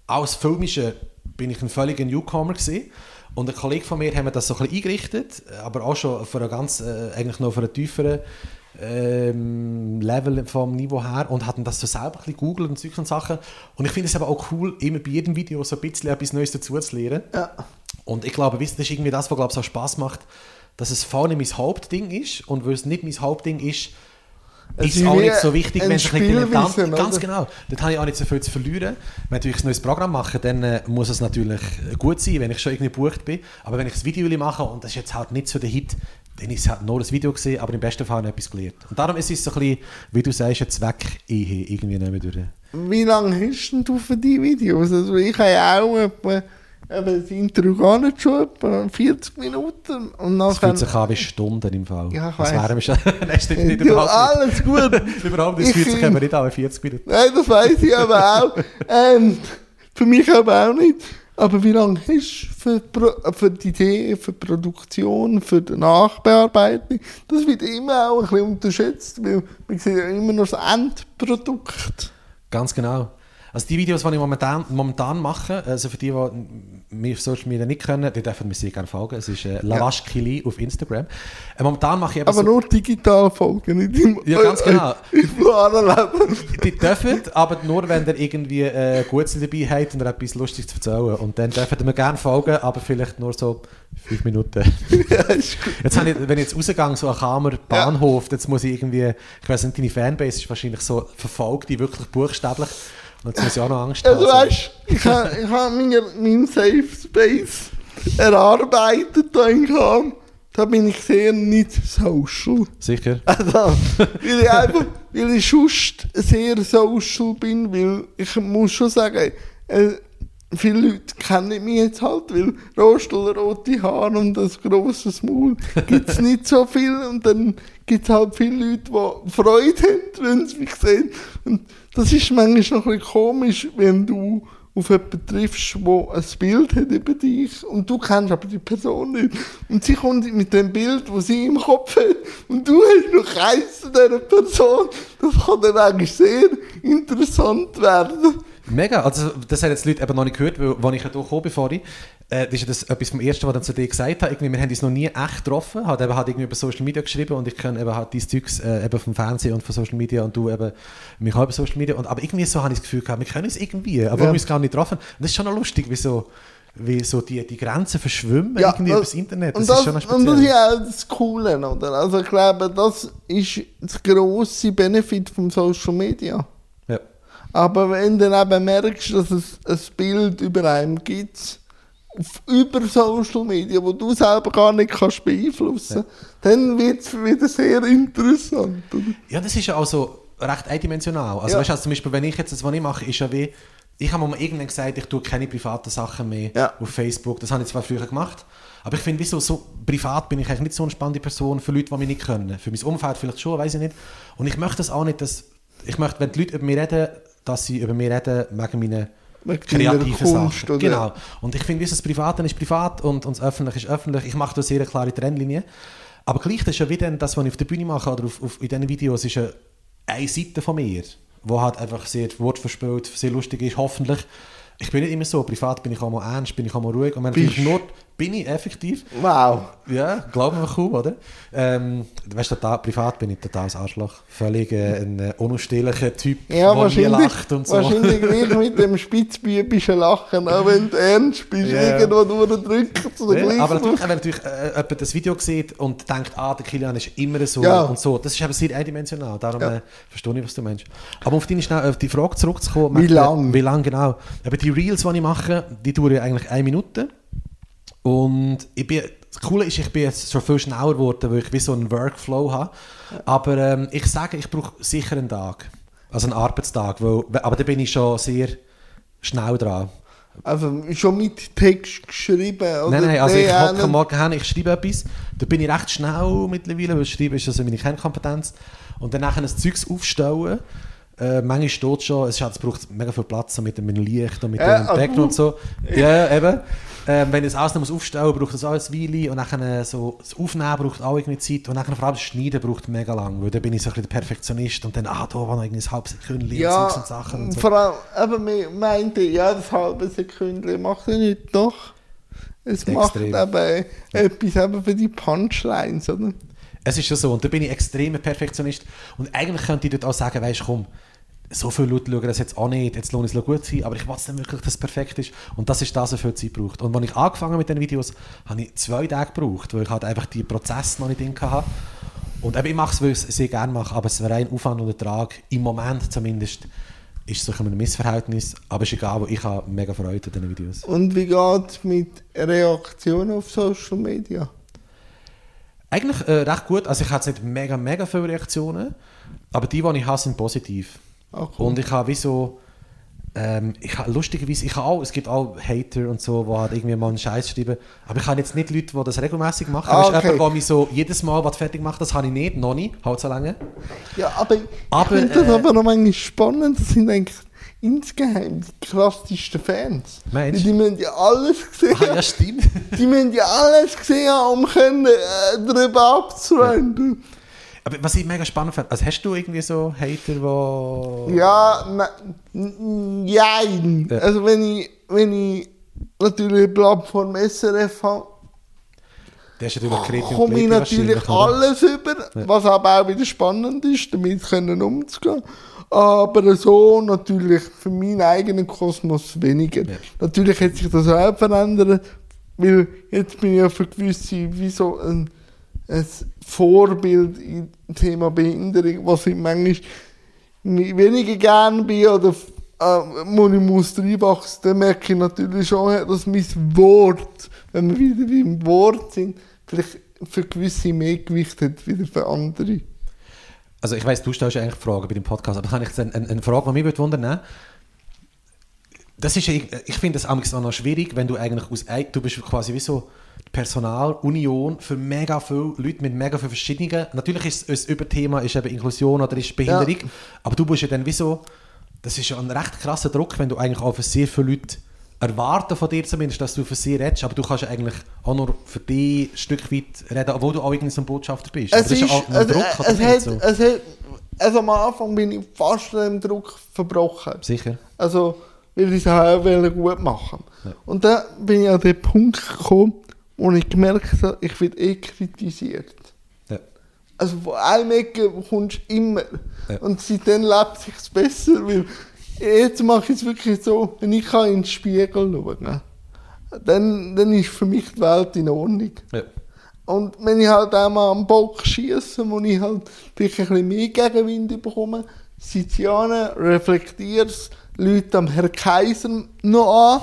als Filmische bin ich ein völliger Newcomer gewesen. Und ein Kollege von mir haben mir das so ein bisschen eingerichtet, aber auch schon für einen ganz, äh, eigentlich noch für einen tieferen ähm, Level vom Niveau her und hatten das so selber ein bisschen googelt und solche Sachen. Und ich finde es aber auch cool, immer bei jedem Video so ein bisschen etwas Neues dazu zu lernen. Ja. Und ich glaube, das ist irgendwie das, was glaube ich, so Spaß macht, dass es vorne mein Hauptding ist und weil es nicht mein Hauptding ist, ist es auch nicht so wichtig, wenn es ein Ganz oder? genau. Dort habe ich auch nicht so viel zu verlieren. Wenn ich ein neues Programm mache, dann äh, muss es natürlich äh, gut sein, wenn ich schon irgendwie gebucht bin. Aber wenn ich ein Video mache und das ist jetzt halt nicht so der Hit, dann ist es halt nur ein Video gesehen, aber im besten Fall habe ich etwas gelernt. Und darum ist es so ein bisschen, wie du sagst, ein Zweck-Ehe irgendwie nicht mehr durch. Wie lange hast denn du für die Videos? Also ich habe ja auch etwa, eben das Intro gar nicht schon etwa 40 Minuten und Das fühlt sich an wie Stunden im Fall. Ja, ich das wir schon. [laughs] Nein, stimmt nicht, [laughs] überhaupt alles gut. nicht. Überhaupt nicht. Es Ich fühlt sich aber nicht an wie 40 Minuten. Nein, das weiß ich aber auch. [laughs] Ähm, für mich aber auch nicht. Aber wie lange hast du für, Pro für die Idee, für die Produktion, für die Nachbearbeitung? Das wird immer auch ein bisschen unterschätzt, weil man sieht ja immer noch das Endprodukt. Ganz genau. Also die Videos, die ich momentan, momentan mache, also für die, die mir auf Social Media nicht können, die dürfen mir sehr gerne folgen. Es ist äh, Lavash Kili auf Instagram. Äh, momentan mache ich eben Aber so, nur digital folgen, nicht im, Ja, ganz genau. [laughs] Leben. die dürfen, aber nur wenn ihr irgendwie äh, Gutes dabei habt und ihr etwas Lustiges zu erzählen. Und dann dürfen mir gerne folgen, aber vielleicht nur so fünf Minuten. [laughs] ja, ist gut. Jetzt habe ich, wenn ich jetzt rausgehe, so an Kamer Bahnhof, jetzt muss ich irgendwie, ich weiß nicht, deine Fanbase ist wahrscheinlich so verfolgt, die wirklich buchstäblich. Jetzt muss ich auch noch Angst Also haben. weißt ich habe ich ha meine- meinen Safe Space erarbeitet da in Kam. Da bin ich sehr nicht social. Sicher. Also, weil ich einfach, weil ich sonst sehr social bin, weil ich muss schon sagen, äh, viele Leute kennen mich jetzt halt, weil rostellrote Haare und das grosses Maul gibt es nicht so viel und dann gibt es halt viele Leute, die Freude haben, wenn sie mich sehen. Und das ist manchmal noch ein komisch, wenn du auf jemanden triffst, der ein Bild hat über dich und du kennst aber die Person nicht. Und sie kommt mit dem Bild, das sie im Kopf hat und du hast noch keins zu dieser Person. Das kann dann eigentlich sehr interessant werden. Mega, also das haben jetzt die Leute eben noch nicht gehört, weil, als ich hier gekommen bin äh, das ist ja das etwas vom Ersten, was ich dann zu dir gesagt habe. Irgendwie, wir haben uns noch nie echt getroffen, hat eben halt irgendwie über Social Media geschrieben und ich kenne eben halt dieses Zeugs äh, eben vom Fernsehen und von Social Media und du eben mich auch über Social Media. Und, aber irgendwie so habe ich das Gefühl gehabt, wir können uns irgendwie, aber Ja. wir müssen gar nicht treffen. Und das ist schon noch lustig, wie so, wie so die, die Grenzen verschwimmen irgendwie das- über das Internet. Das, und das, ist schon noch und das ist speziell. ja das Coole, oder? Also ich glaube, das ist das grosse Benefit von Social Media. Ja. Aber wenn du dann eben merkst, dass es ein Bild über einem gibt, über Social Media, wo du selber gar nicht kannst beeinflussen dann wird es wieder sehr interessant. Oder? Ja, das ist ja auch so recht eindimensional. Also, Ja. weißt du, also zum Beispiel, wenn ich jetzt das, was ich mache, ist ja wie, ich habe mir mal irgendwann gesagt, ich tue keine privaten Sachen mehr Ja. auf Facebook. Das habe ich zwar früher gemacht, aber ich finde, wieso so privat bin ich eigentlich nicht so eine spannende Person für Leute, die mich nicht können. Für mein Umfeld vielleicht schon, weiß ich nicht. Und ich möchte das auch nicht, dass, ich möchte, wenn die Leute über mich reden, dass sie über mich reden wegen meinen Kreativen Kunst, Sachen. oder? Genau. Und ich finde, das Private ist privat und, und das Öffentliche ist öffentlich. Ich mache da sehr klare Trennlinie. Aber gleich, das ist ja wieder das, was ich auf der Bühne mache oder auf, auf, in diesen Videos, ist ja eine Seite von mir, wo halt einfach sehr wortverspielt, sehr lustig ist, hoffentlich. Ich bin nicht immer so, privat bin ich auch mal ernst, bin ich auch mal ruhig und wenn ich nur bin ich effektiv, Wow. ja, glauben wir kaum, oder? Ähm, weißt du, total, privat bin ich total das Arschloch. Völlig äh, ein äh, unausstehlicher Typ, Ja, der nie lacht und so. wahrscheinlich gleich mit dem spitzbübischen Lachen, auch wenn du ernst bist, ja. irgendwo durchdrückt Ja, aber natürlich, wenn natürlich äh, jemand das Video sieht und denkt, ah, der Kilian ist immer so Ja. und so, das ist eben sehr eindimensional, darum Ja. äh, verstehe ich, was du meinst. Aber auf, deine, schnell, auf die Frage zurückzukommen, Wie Martin, lang? Wie lang, genau. Aber die Reels, die ich mache, die dauern eigentlich eine Minute und ich bin, das Coole ist, ich bin jetzt schon viel schneller geworden, weil ich wie so einen Workflow habe, aber ähm, ich sage, ich brauche sicher einen Tag, also einen Arbeitstag, weil, aber da bin ich schon sehr schnell dran. Also schon mit Text geschrieben? Oder Nein, nein, also ich hocke morgen hin, ich schreibe etwas, da bin ich recht schnell mittlerweile, weil Schreiben ist also meine Kernkompetenz. Und dann nachher ein Zeugs aufstellen, äh, manchmal steht schon, es, ist, halt- es braucht mega viel Platz so mit dem Licht und mit Ja, dem aber- Decken und so. Ja, eben. Ähm, wenn ich es alles noch aufstellen muss, braucht es auch ein Weile und dann äh, so, das Aufnehmen braucht auch irgendwie Zeit und dann vor allem das Schneiden braucht mega lang, weil dann bin ich so ein bisschen der Perfektionist und dann, ah, da war noch irgendwie ein halbes Sekündchen Ja, und Sachen und so. vor allem, aber man meinte, ja, das halbe Sekündchen macht er nicht, doch. Es macht Extrem. eben etwas eben für die Punchlines, oder? Es ist schon so. Und da bin ich extremer Perfektionist. Und eigentlich könnte ich dort auch sagen, weißt du, komm, so viele Leute schauen das jetzt auch nicht, jetzt lohnt es noch gut sein, aber ich es dann wirklich, dass es perfekt ist. Und das ist das, was viel Zeit braucht. Und als ich angefangen habe mit den Videos, habe ich zwei Tage gebraucht, weil ich halt einfach die Prozesse noch nicht drin hatte. Und eben, ich mache es, weil ich es sehr gerne mache, aber es wäre rein Aufwand und Ertrag, im Moment zumindest, ist es so ein Missverhältnis, aber ist egal, weil ich habe mega Freude an diesen Videos. Und wie geht es mit Reaktionen auf Social Media? Eigentlich äh, recht gut. Also ich hatte jetzt nicht mega, mega viele Reaktionen, aber die, die ich habe, sind positiv. Ach, cool. Und ich habe wie so, ähm, ich habe lustigerweise, ich habe auch, es gibt auch Hater und so, die halt irgendwie mal einen Scheiß schreiben, aber ich habe jetzt nicht Leute, die das regelmäßig machen. Ah, okay. jemand, der mich so jedes Mal was fertig macht, das habe ich nicht, noch nicht, halt so lange. Ja, aber, Aber, ich finde das äh, aber noch manchmal spannend. Das sind eigentlich insgeheim die krassesten Fans. Meinst du? Die müssen ja alles gesehen Ah, ja, stimmt. Die müssen ja alles gesehen haben, um können, äh, darüber abzuwenden. Aber was ich mega spannend finde, also hast du irgendwie so Hater, die... Ja, na, n- jein. Ja. Also wenn ich, wenn ich natürlich Plattform SRF habe, Der ist natürlich kritisch komme ich natürlich alles über, was aber auch wieder spannend ist, damit können umzugehen. Aber so natürlich für meinen eigenen Kosmos weniger. Ja. Natürlich hat sich das auch verändert, weil jetzt bin ich ja für gewisse wie so ein, ein Vorbild im Thema Behinderung, was ich manchmal weniger gern bin oder äh, wo ich muss reinwachsen, dann merke ich natürlich schon, dass mein Wort, wenn wir wieder beim Wort sind, vielleicht für gewisse mehr Gewicht hat, wieder für andere. Also ich weiss, du stellst eigentlich Fragen bei dem Podcast, aber kann ich jetzt eine, eine, Frage, die mich wundern würde? Das ist, ich, ich finde das auch noch schwierig, wenn du eigentlich aus, du bist quasi wie so Personalunion für mega viele Leute mit mega vielen verschiedenen, natürlich ist das Überthema ist eben Inklusion oder ist Behinderung, Ja. aber du bist ja dann wie so, das ist ja ein recht krasser Druck, wenn du eigentlich auch für sehr viele Leute erwarten von dir zumindest, dass du für sie redest, aber du kannst ja eigentlich auch nur für die ein Stück weit reden, obwohl du auch irgendwie so ein Botschafter bist. aber Es das ist, ja auch ein Druck, oder es, nicht hat, so? es hat, also am Anfang bin ich fast dem Druck verbrochen. Sicher. Also, weil ich es auch gut machen Ja. Und dann bin ich an den Punkt gekommen, wo ich gemerkt habe, ich werde eh kritisiert. Ja. Also von einem Ecke kommst du immer. Ja. Und seitdem lebt es sich besser, weil jetzt mache ich es wirklich so, wenn ich kann in den Spiegel schauen dann, dann ist für mich die Welt in Ordnung. Ja. Und wenn ich halt auch mal am Bock schieße, wo ich halt vielleicht ein bisschen mehr Gegenwind bekomme, ich an, reflektiere es, Leute am Herr Kaiser noch an,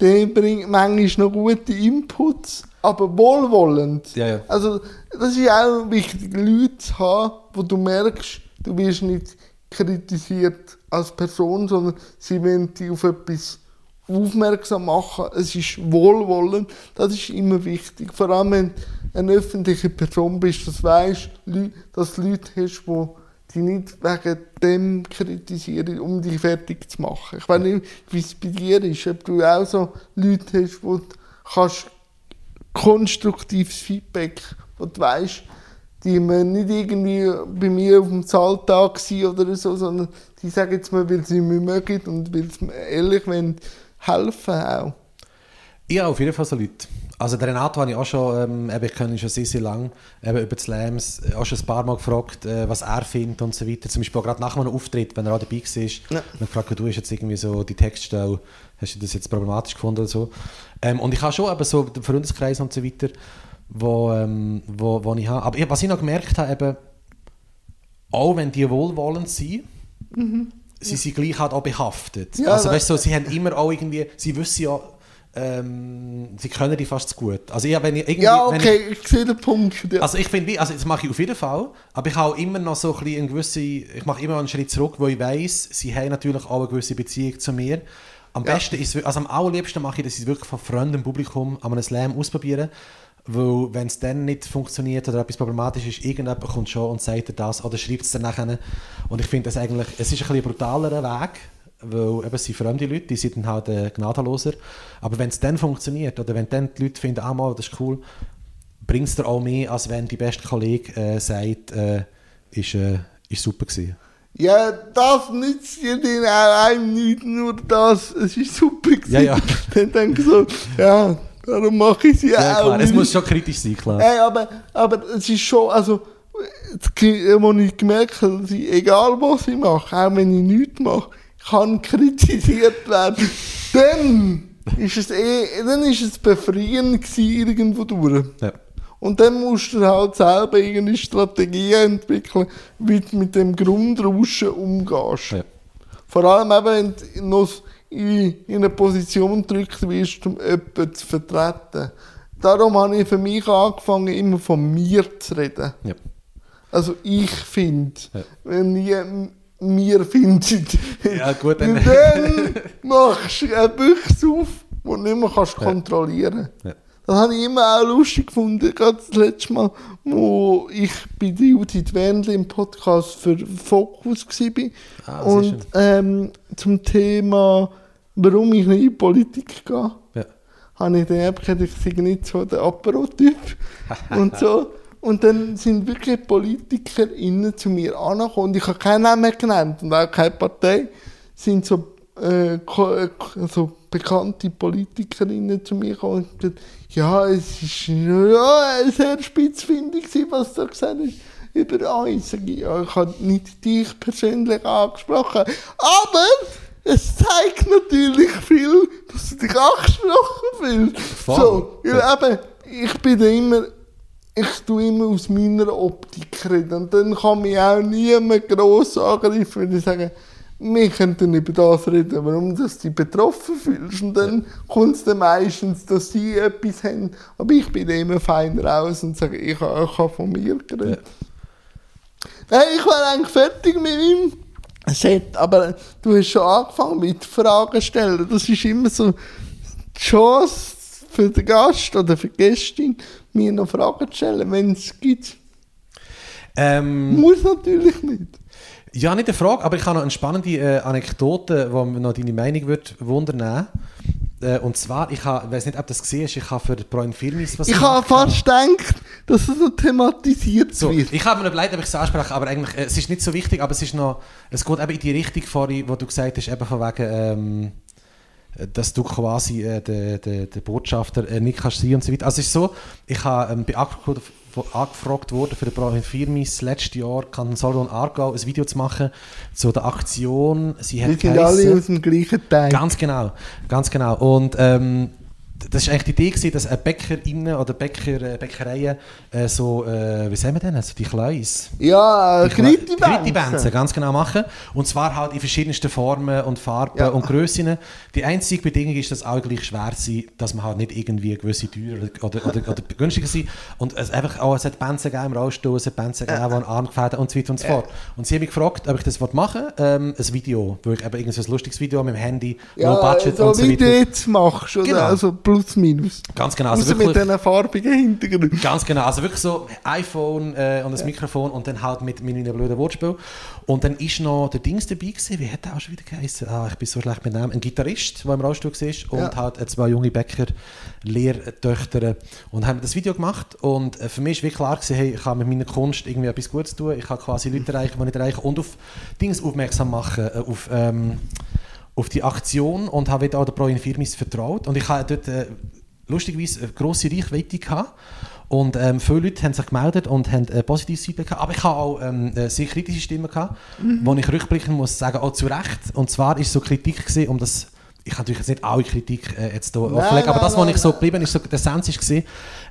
der bringt manchmal noch gute Inputs, aber wohlwollend. Ja, ja. Also das ist auch wichtig, Leute zu haben, wo du merkst, du wirst nicht kritisiert als Person, sondern sie wollen dich auf etwas aufmerksam machen. Es ist wohlwollend, das ist immer wichtig. Vor allem, wenn du eine öffentliche Person bist, dass du weißt, dass du Leute hast, die dich nicht wegen dem kritisieren, um dich fertig zu machen. Ich weiß nicht, wie es bei dir ist, ob du auch so Leute hast, wo du kannst konstruktives Feedback, wo du weißt, die müssen nicht irgendwie bei mir auf dem Zahltag oder so, sondern die sagen jetzt mal, weil sie mich mögen und weil sie mir ehrlich wollen, helfen auch. Ja, auf jeden Fall so Leute. Also der Renato habe ich auch schon, ähm, eben, ich kenne ihn schon sehr, sehr lange, eben über die Slams, äh, auch schon ein paar Mal gefragt, äh, was er findet und so weiter. Zum Beispiel auch gerade nach einem Auftritt, wenn er auch dabei war, Ja. dann gefragt, du hast jetzt irgendwie so die Textstelle, hast du das jetzt problematisch gefunden oder so. Ähm, und ich habe schon eben so den Freundeskreis und so weiter, wo, ähm, wo, wo ich habe. Aber was ich noch gemerkt habe, eben, auch wenn die wohlwollend sind, sie sind gleich halt auch behaftet. Ja, also das- weißt du, sie haben immer auch irgendwie, sie wissen ja, ähm, sie können die fast zu gut. Also ich, wenn ich irgendwie, Ja, okay, ich, sehe den Punkt. Ja. also ich finde, also das mache ich auf jeden Fall, aber ich habe immer noch so ein bisschen eine gewisse, ich mache immer einen Schritt zurück, wo ich weiß, sie haben natürlich auch eine gewisse Beziehung zu mir. Am Ja. besten ist, also am allerliebsten mache ich, dass ich es wirklich von fremdem Publikum an einem Slam ausprobieren, weil wenn es dann nicht funktioniert oder etwas problematisch ist, irgendjemand kommt schon und sagt dir das oder schreibt es dann nachher. Und ich finde das eigentlich, es ist ein bisschen brutalerer Weg, weil eben es sind fremde Leute, die sind dann halt äh, gnadenloser. Aber wenn es dann funktioniert oder wenn dann die Leute finden, ah mal, das ist cool, bringt es dir auch mehr, als wenn die beste Kollege äh, sagt, äh, ist, äh, ist super gewesen. Ja, das nützt dir den einem nicht, nur das. Es ist super gewesen. Ja, ja. [laughs] Dann denke ich so, ja, darum mache ich sie Ja, auch. klar, es muss schon kritisch sein, klar. Hey, aber, aber es ist schon, also, ge- wo ich gemerkt habe, dass ich, egal was ich mache, auch wenn ich nichts mache, kann kritisiert werden. Dann ist es eh, dann ist es befreiend gewesen, irgendwo durch. Ja. Und dann musst du halt selber irgendeine Strategie entwickeln, wie du mit dem Grundrauschen umgehst. Ja. Vor allem eben, wenn du noch in, in eine Position gedrückt wirst, um jemanden zu vertreten. Darum habe ich für mich angefangen, immer von mir zu reden. Ja. Also ich finde, Ja. wenn ich, mir findet. Ja, gut, dann- dann machst du eine Büchse auf, die du nicht mehr kannst kontrollieren Ja. Das habe ich immer auch lustig gefunden. Gerade das letzte Mal, wo ich bei Judith Wendel im Podcast für Fokus war. Ah, und ähm, zum Thema, warum ich nicht in die Politik gehe, Ja. habe ich dann eben gesagt, ich sei nicht so der Apero-Typ [laughs] und so. Und dann sind wirklich PolitikerInnen zu mir angekommen und ich habe keinen Namen mehr genannt und auch keine Partei, sind so, äh, äh, so bekannte PolitikerInnen zu mir gekommen und gesagt, ja, es ist ja, sehr spitzfindig was du gesagt hast über uns. Ich, Ja, ich habe nicht dich persönlich angesprochen, aber es zeigt natürlich viel, dass du dich angesprochen fühlst. So, ja, eben, ich bin da immer, ich tue immer aus meiner Optik reden. Und dann kann mich auch niemand gross angreifen, wenn ich sage, wir könnten über das reden, warum du dich betroffen fühlst. Und dann kommt es dann meistens, dass sie etwas haben. Aber ich bin immer fein raus und sage, ich habe, von mir geredet. Nein, ich war eigentlich fertig mit meinem Set, aber du hast schon angefangen mit Fragen stellen. Das ist immer so die Chance für den Gast oder für die Gästin, mir noch Fragen zu stellen, wenn es gibt. Ähm, Muss natürlich nicht. ja, nicht eine Frage, aber ich habe noch eine spannende äh, Anekdote, die mir noch deine Meinung wird wundern äh, Und zwar, ich habe, ich weiß nicht, ob du das gesehen hast, ich habe für Brian Filmis was Ich habe fast gedacht, dass es noch thematisiert So, wird. ich habe mir überlegt, ob ich es anspreche, aber eigentlich, äh, es ist nicht so wichtig, aber es ist noch, es geht eben in die Richtung vorhin, wo du gesagt hast, eben von wegen, ähm, dass du quasi äh, der, der, der Botschafter äh, nicht kannst sein und so weiter. Also es ist so, ich habe ähm, angefragt, worden für den Brian Firmis letztes Jahr, kann Solon Aargau ein Video zu machen zu der Aktion, sie Wir sind alle aus dem gleichen Teil. Ganz genau, ganz genau. Und ähm, das war eigentlich die Idee, gewesen, dass ein BäckerInnen oder Bäcker, äh, Bäckereien äh, so, äh, wie sagen wir denn, also die Kleis. ja, äh, Kritibänze. Ganz genau machen. Und zwar halt in verschiedensten Formen und Farben Ja. und Grössen. Die einzige Bedingung ist, dass alle gleich schwer sind, dass man halt nicht irgendwie gewisse teurer oder, oder, oder günstiger sind. Und es einfach auch, es hat Bänze gegeben im Rollstuhl, es hat Bänze gegeben, die an Arm gefährdet und so weiter und so fort. Und sie haben mich gefragt, ob ich das machen will, ähm, ein Video, wo ich eben so ein lustiges Video mit dem Handy, Ja, low budget so und so wie du weiter. jetzt machst, oder? Genau. Also plus minus. Ganz genau, also Also mit wirklich, diesen farbigen Hintergründen. Ganz genau, also wirklich so iPhone äh, und das Mikrofon und dann halt mit, meinem blöden Wortspiel. Und dann ist noch der Dings dabei gewesen, wie hat der auch schon wieder geheißen? Ah, ich bin so schlecht mit Namen. Ein Gitarrist, der im Rollstuhl war und Ja. halt äh, zwei junge Bäcker, Lehrtöchter und haben das Video gemacht und äh, für mich war wirklich klar gewesen, hey, ich kann mit meiner Kunst irgendwie etwas Gutes tun, ich kann quasi Leute erreichen, die nicht erreichen und auf Dings aufmerksam machen, äh, auf... Ähm, auf die Aktion und habe wieder auch der Pro Firmis vertraut und ich habe dort äh, lustigerweise eine grosse Reichweite gehabt. Und ähm, viele Leute haben sich gemeldet und haben äh, positives Feedback gehabt. Aber ich habe auch ähm, äh, sehr kritische Stimmen gehabt, wo ich rückblickend muss sagen, auch zu Recht. Und zwar ist so Kritik gewesen, um das, ich kann natürlich jetzt nicht alle Kritik äh, jetzt hier offenlegen, aber das, was ich so geblieben ist, so, der Sens ist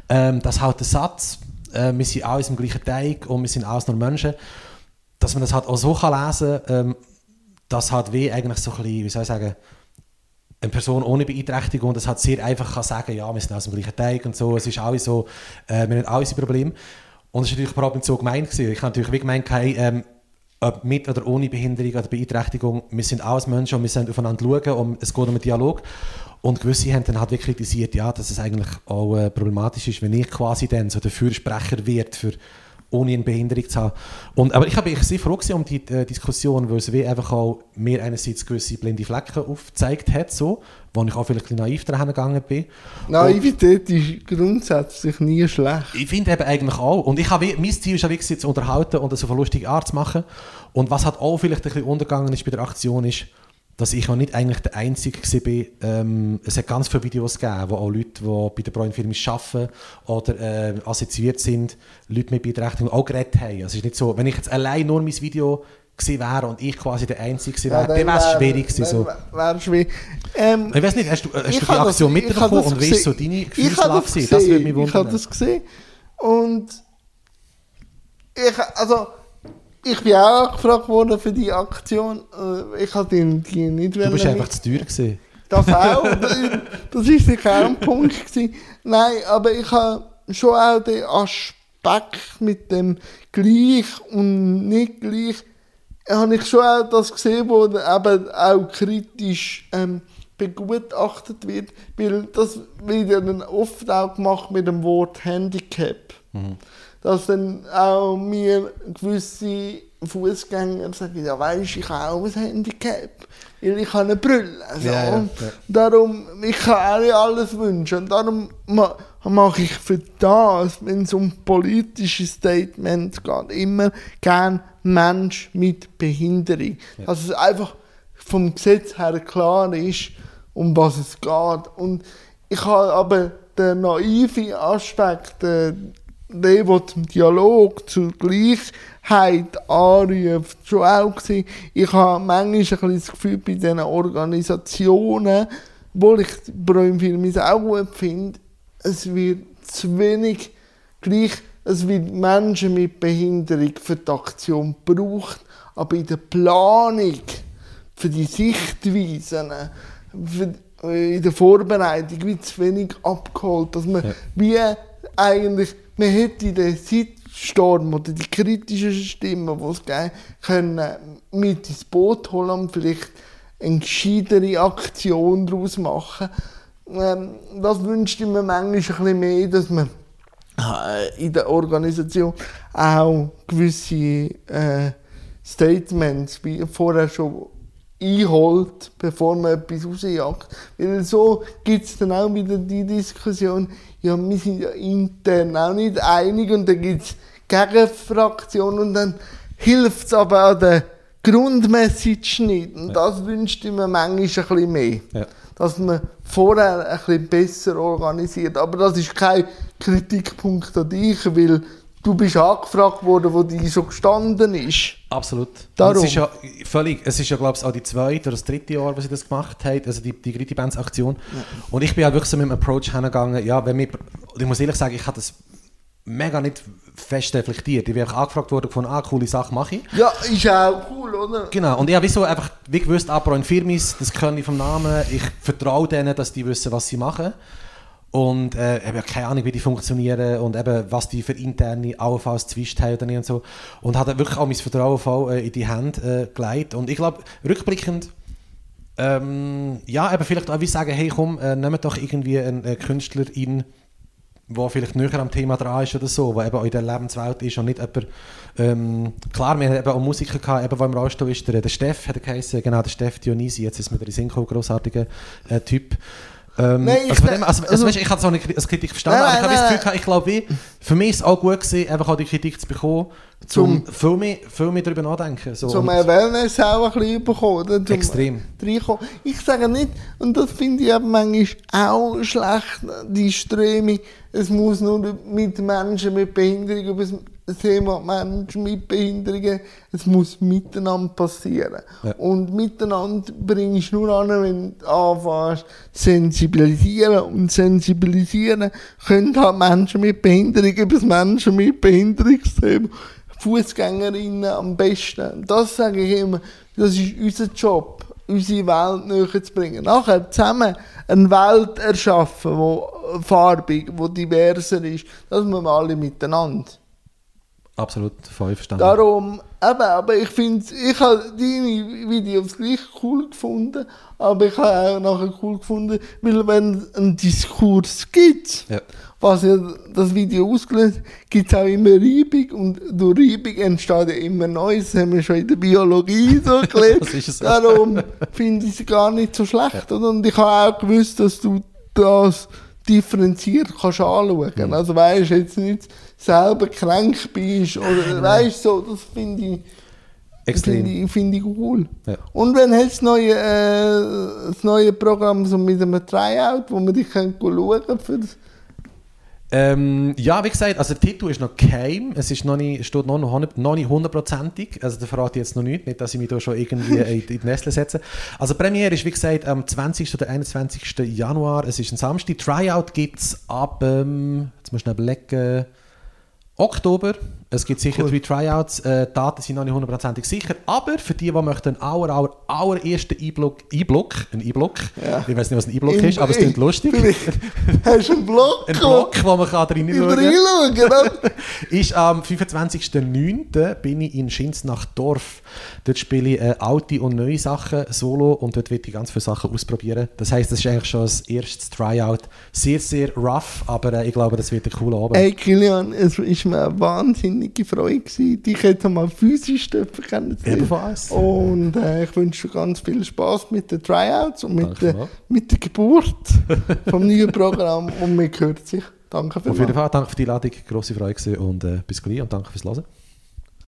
ähm, dass halt der Satz, äh, wir sind alles im gleichen Teig und wir sind alles nur Menschen, dass man das halt auch so kann lesen kann, ähm, dass halt wie eigentlich so ein bisschen, wie soll ich sagen, eine Person ohne Beeinträchtigung das halt sehr einfach kann sagen, ja, wir sind aus dem gleichen Teig und so, es ist alles so, äh, wir haben alle unsere Probleme. Und das war natürlich überhaupt nicht so gemeint. Ich habe natürlich wie gemeint, hey, ähm, ob mit oder ohne Behinderung oder Beeinträchtigung, wir sind alles Menschen und wir sind aufeinander schauen und es geht um einen Dialog. Und gewisse haben dann halt wirklich kritisiert, ja, dass es eigentlich auch äh, problematisch ist, wenn ich quasi dann so der Fürsprecher wird für ohne eine Behinderung zu haben. Und, aber ich habe ich sehr froh um die äh, Diskussion, weil es wie einfach auch mir einerseits gewisse blinde Flecken aufgezeigt hat, so, wo ich auch vielleicht ein naiv daran gegangen bin. Naivität ist grundsätzlich nie schlecht. Ich finde eben eigentlich auch. Und ich habe, mein Ziel ist ja wirklich, zu unterhalten und das auf eine lustige Art zu machen. Und was halt auch vielleicht ein bisschen untergegangen ist bei der Aktion ist, dass ich auch nicht eigentlich der Einzige war. Ähm, es hat ganz viele Videos gegeben, wo auch Leute, die bei der Brian Film arbeiten oder äh, assoziiert sind, Leute mit Beeinträchtigung auch geredet haben. Also es ist nicht so, wenn ich jetzt allein nur mein Video gewesen wäre und ich quasi der Einzige gewesen wäre, dann wäre es schwierig gewesen. So. Wäre schwierig. Ähm, Ich weiß nicht, hast du, hast ich du die das- Aktion habe mitbekommen das und wie so gesehen. deine Ich habe Gefühlslage das gewesen? Das würde mich gesehen. Ich habe wundern. das gesehen. Und ich, also, ich bin auch gefragt worden für die Aktion. Äh, Ich habe die, die nicht Du bist einfach zu teuer gewesen. Das auch. das ist sicher auch ein Punkt. Gewesen. Nein, aber ich habe schon auch den Aspekt mit dem gleich und nicht gleich habe ich schon auch das gesehen, wo eben auch kritisch ähm, begutachtet wird, weil das wird ja dann oft auch gemacht mit dem Wort Handicap. Mhm. Dass dann auch mir gewisse Fußgänger sagen, ja weisst, ich habe auch ein Handicap, weil ich habe eine Brille. Also, Ja, ja, ja. Darum, ich kann auch nicht alles wünschen. Und darum ma mache ich für das, wenn es um politische Statements geht, immer gern Mensch mit Behinderung. Dass es einfach vom Gesetz her klar ist, um was es geht. Und ich habe aber den naiven Aspekt, äh, der, der zum Dialog, zur Gleichheit anruft, schon auch gesehen. Ich habe manchmal ein bisschen das Gefühl bei diesen Organisationen, wo ich Bräum Filmis auch gut finde, es wird zu wenig gleich, es wird Menschen mit Behinderung für die Aktion gebraucht, aber in der Planung, für die Sichtweisen, für, äh, in der Vorbereitung wird zu wenig abgeholt, dass man Ja. wie eigentlich, man hätte den Shitstorm oder die kritischen Stimmen, die es gegeben können, mit ins Boot holen und vielleicht eine gescheidere Aktion daraus machen. Ähm, das wünschte ich mir manchmal ein bisschen mehr, dass man äh, in der Organisation auch gewisse äh, Statements wie vorher schon einholt, bevor man etwas rausjagt. Weil so gibt es dann auch wieder die Diskussion, ja, wir sind ja intern auch nicht einig und dann gibt es Gegenfraktionen und dann hilft es aber an der Grundmessage nicht. Und das wünschte ich mir manchmal ein bisschen mehr. Ja. Dass man vorher ein bisschen besser organisiert. Aber das ist kein Kritikpunkt an dich, weil du bist angefragt worden, wo die so gestanden ist. Absolut. Darum. Und Es ist ja völlig, es ist ja glaube ich auch die zweite oder das dritte Jahr, wo sie das gemacht haben, also die, die Gritty Bands Aktion. Und ich bin halt wirklich so mit dem Approach hingegangen, ja, wenn wir, ich muss ehrlich sagen, ich habe das mega nicht fest reflektiert. Ich bin einfach angefragt worden von, ah, coole Sache mache ich. Ja, ist auch cool, oder? Genau, und ich habe wieso einfach wie gewusst, Apro in Firmis, das können ich vom Namen, ich vertraue denen, dass die wissen, was sie machen. Und äh, ja keine Ahnung, wie die funktionieren und eben, was die für interne allenfalls Zwist haben oder nicht und so. Und habe wirklich auch mein Vertrauen voll äh, in die Hände äh, gelegt. Und ich glaube, rückblickend, ähm, ja, eben vielleicht auch wie sagen, hey komm, äh, nehmt doch irgendwie einen äh, Künstlerin, der vielleicht näher am Thema dran ist oder so, der eben auch in der Lebenswelt ist und nicht jemand, ähm, klar, wir haben eben auch Musiker gehabt, eben, der im Rollstuhl ist, der, der Steff hat er geheißen, genau, der Steff Dionisi, jetzt ist mit der Synchro grossartiger äh, Typ. Ähm, Nein, ich also, sag- dem, also, also, also- weißt, ich habe so eine Kri- als Kritik verstanden, Nein, aber ich habe das Gefühl, ich glaube, für mich ist es auch gut gewesen, einfach auch die Kritik zu bekommen, um viel mehr, viel mehr darüber nachdenken. So, Zum Wellness auch ein bisschen bekommen. Zum Extrem. Reinkommen. Ich sage nicht, und das finde ich eben manchmal auch schlecht, die Strömung, es muss nur mit Menschen mit Behinderung über das Thema Menschen mit Behinderungen, es muss miteinander passieren. Ja. Und miteinander bringst du nur an, wenn du anfängst, sensibilisieren. Und sensibilisieren können halt Menschen mit Behinderung über das Menschen mit Behinderungsthema. Fußgängerinnen am besten. Das sage ich immer, das ist unser Job, unsere Welt näher zu bringen. Nachher zusammen eine Welt erschaffen, die farbig, die diverser ist. Das machen wir alle miteinander. Absolut, voll verstanden. Darum, eben, aber ich finde, ich habe deine Videos gleich cool gefunden, aber ich habe auch nachher cool gefunden, weil wenn es einen Diskurs gibt, Ja. was ja das Video ausgelöst gibt es auch immer Reibung und durch Reibung entsteht ja immer Neues, das haben wir schon in der Biologie so [laughs] gelernt. Es. Darum finde ich es gar nicht so schlecht. oder? Und ich habe auch gewusst, dass du das differenziert kannst anschauen. Mhm. Also weißt jetzt nicht selber krank bist oder weißt so, das finde ich, Extrem. finde ich, finde ich cool. Ja. Und wenn hast das neue, äh, das neue Programm so mit einem Tryout, wo man dich kann schauen kann für das Ähm, ja, wie gesagt, also der Titel ist noch geheim. Es ist noch nicht, steht noch, noch, noch nicht hundertprozentig. Also da verrate ich jetzt noch nicht, nicht, dass ich mich da schon irgendwie [laughs] in, in die Nestle setze. Also die Premiere ist, wie gesagt, am 20. oder 21. Januar. Es ist ein Samstag. Tryout gibt es ab, ähm, jetzt muss ich schnell überlegen, Oktober. Es gibt sicher Cool. drei Tryouts, äh, die Daten sind noch nicht hundertprozentig sicher, aber für die, die möchten einen aller, aller, allerersten E-Block, E-Block, ein E-Block, Ja. ich weiß nicht, was ein E-Block ist, aber es klingt lustig, Hast du einen Block? ein Block, wo man kann reinschauen, genau. [laughs] ist am 25.09. bin ich in Schinsnachdorf. Dort spiele ich äh, alte und neue Sachen solo und dort werde ich ganz viele Sachen ausprobieren. Das heisst, das ist eigentlich schon das erste Tryout. Sehr, sehr rough, aber äh, ich glaube, das wird ein cooler Abend. Hey Kilian, es war mir eine wahnsinnige Freude, gewesen, dich jetzt einmal physisch dürfen kennenzulernen. Ebenfalls. Und äh, ich wünsche dir ganz viel Spaß mit den Tryouts und mit, der, mit der Geburt [laughs] vom neuen Programm. Und mir gehört sich. Danke Auf jeden. Fall, danke für die Einladung, grosse Freude und äh, bis gleich und danke fürs Hören.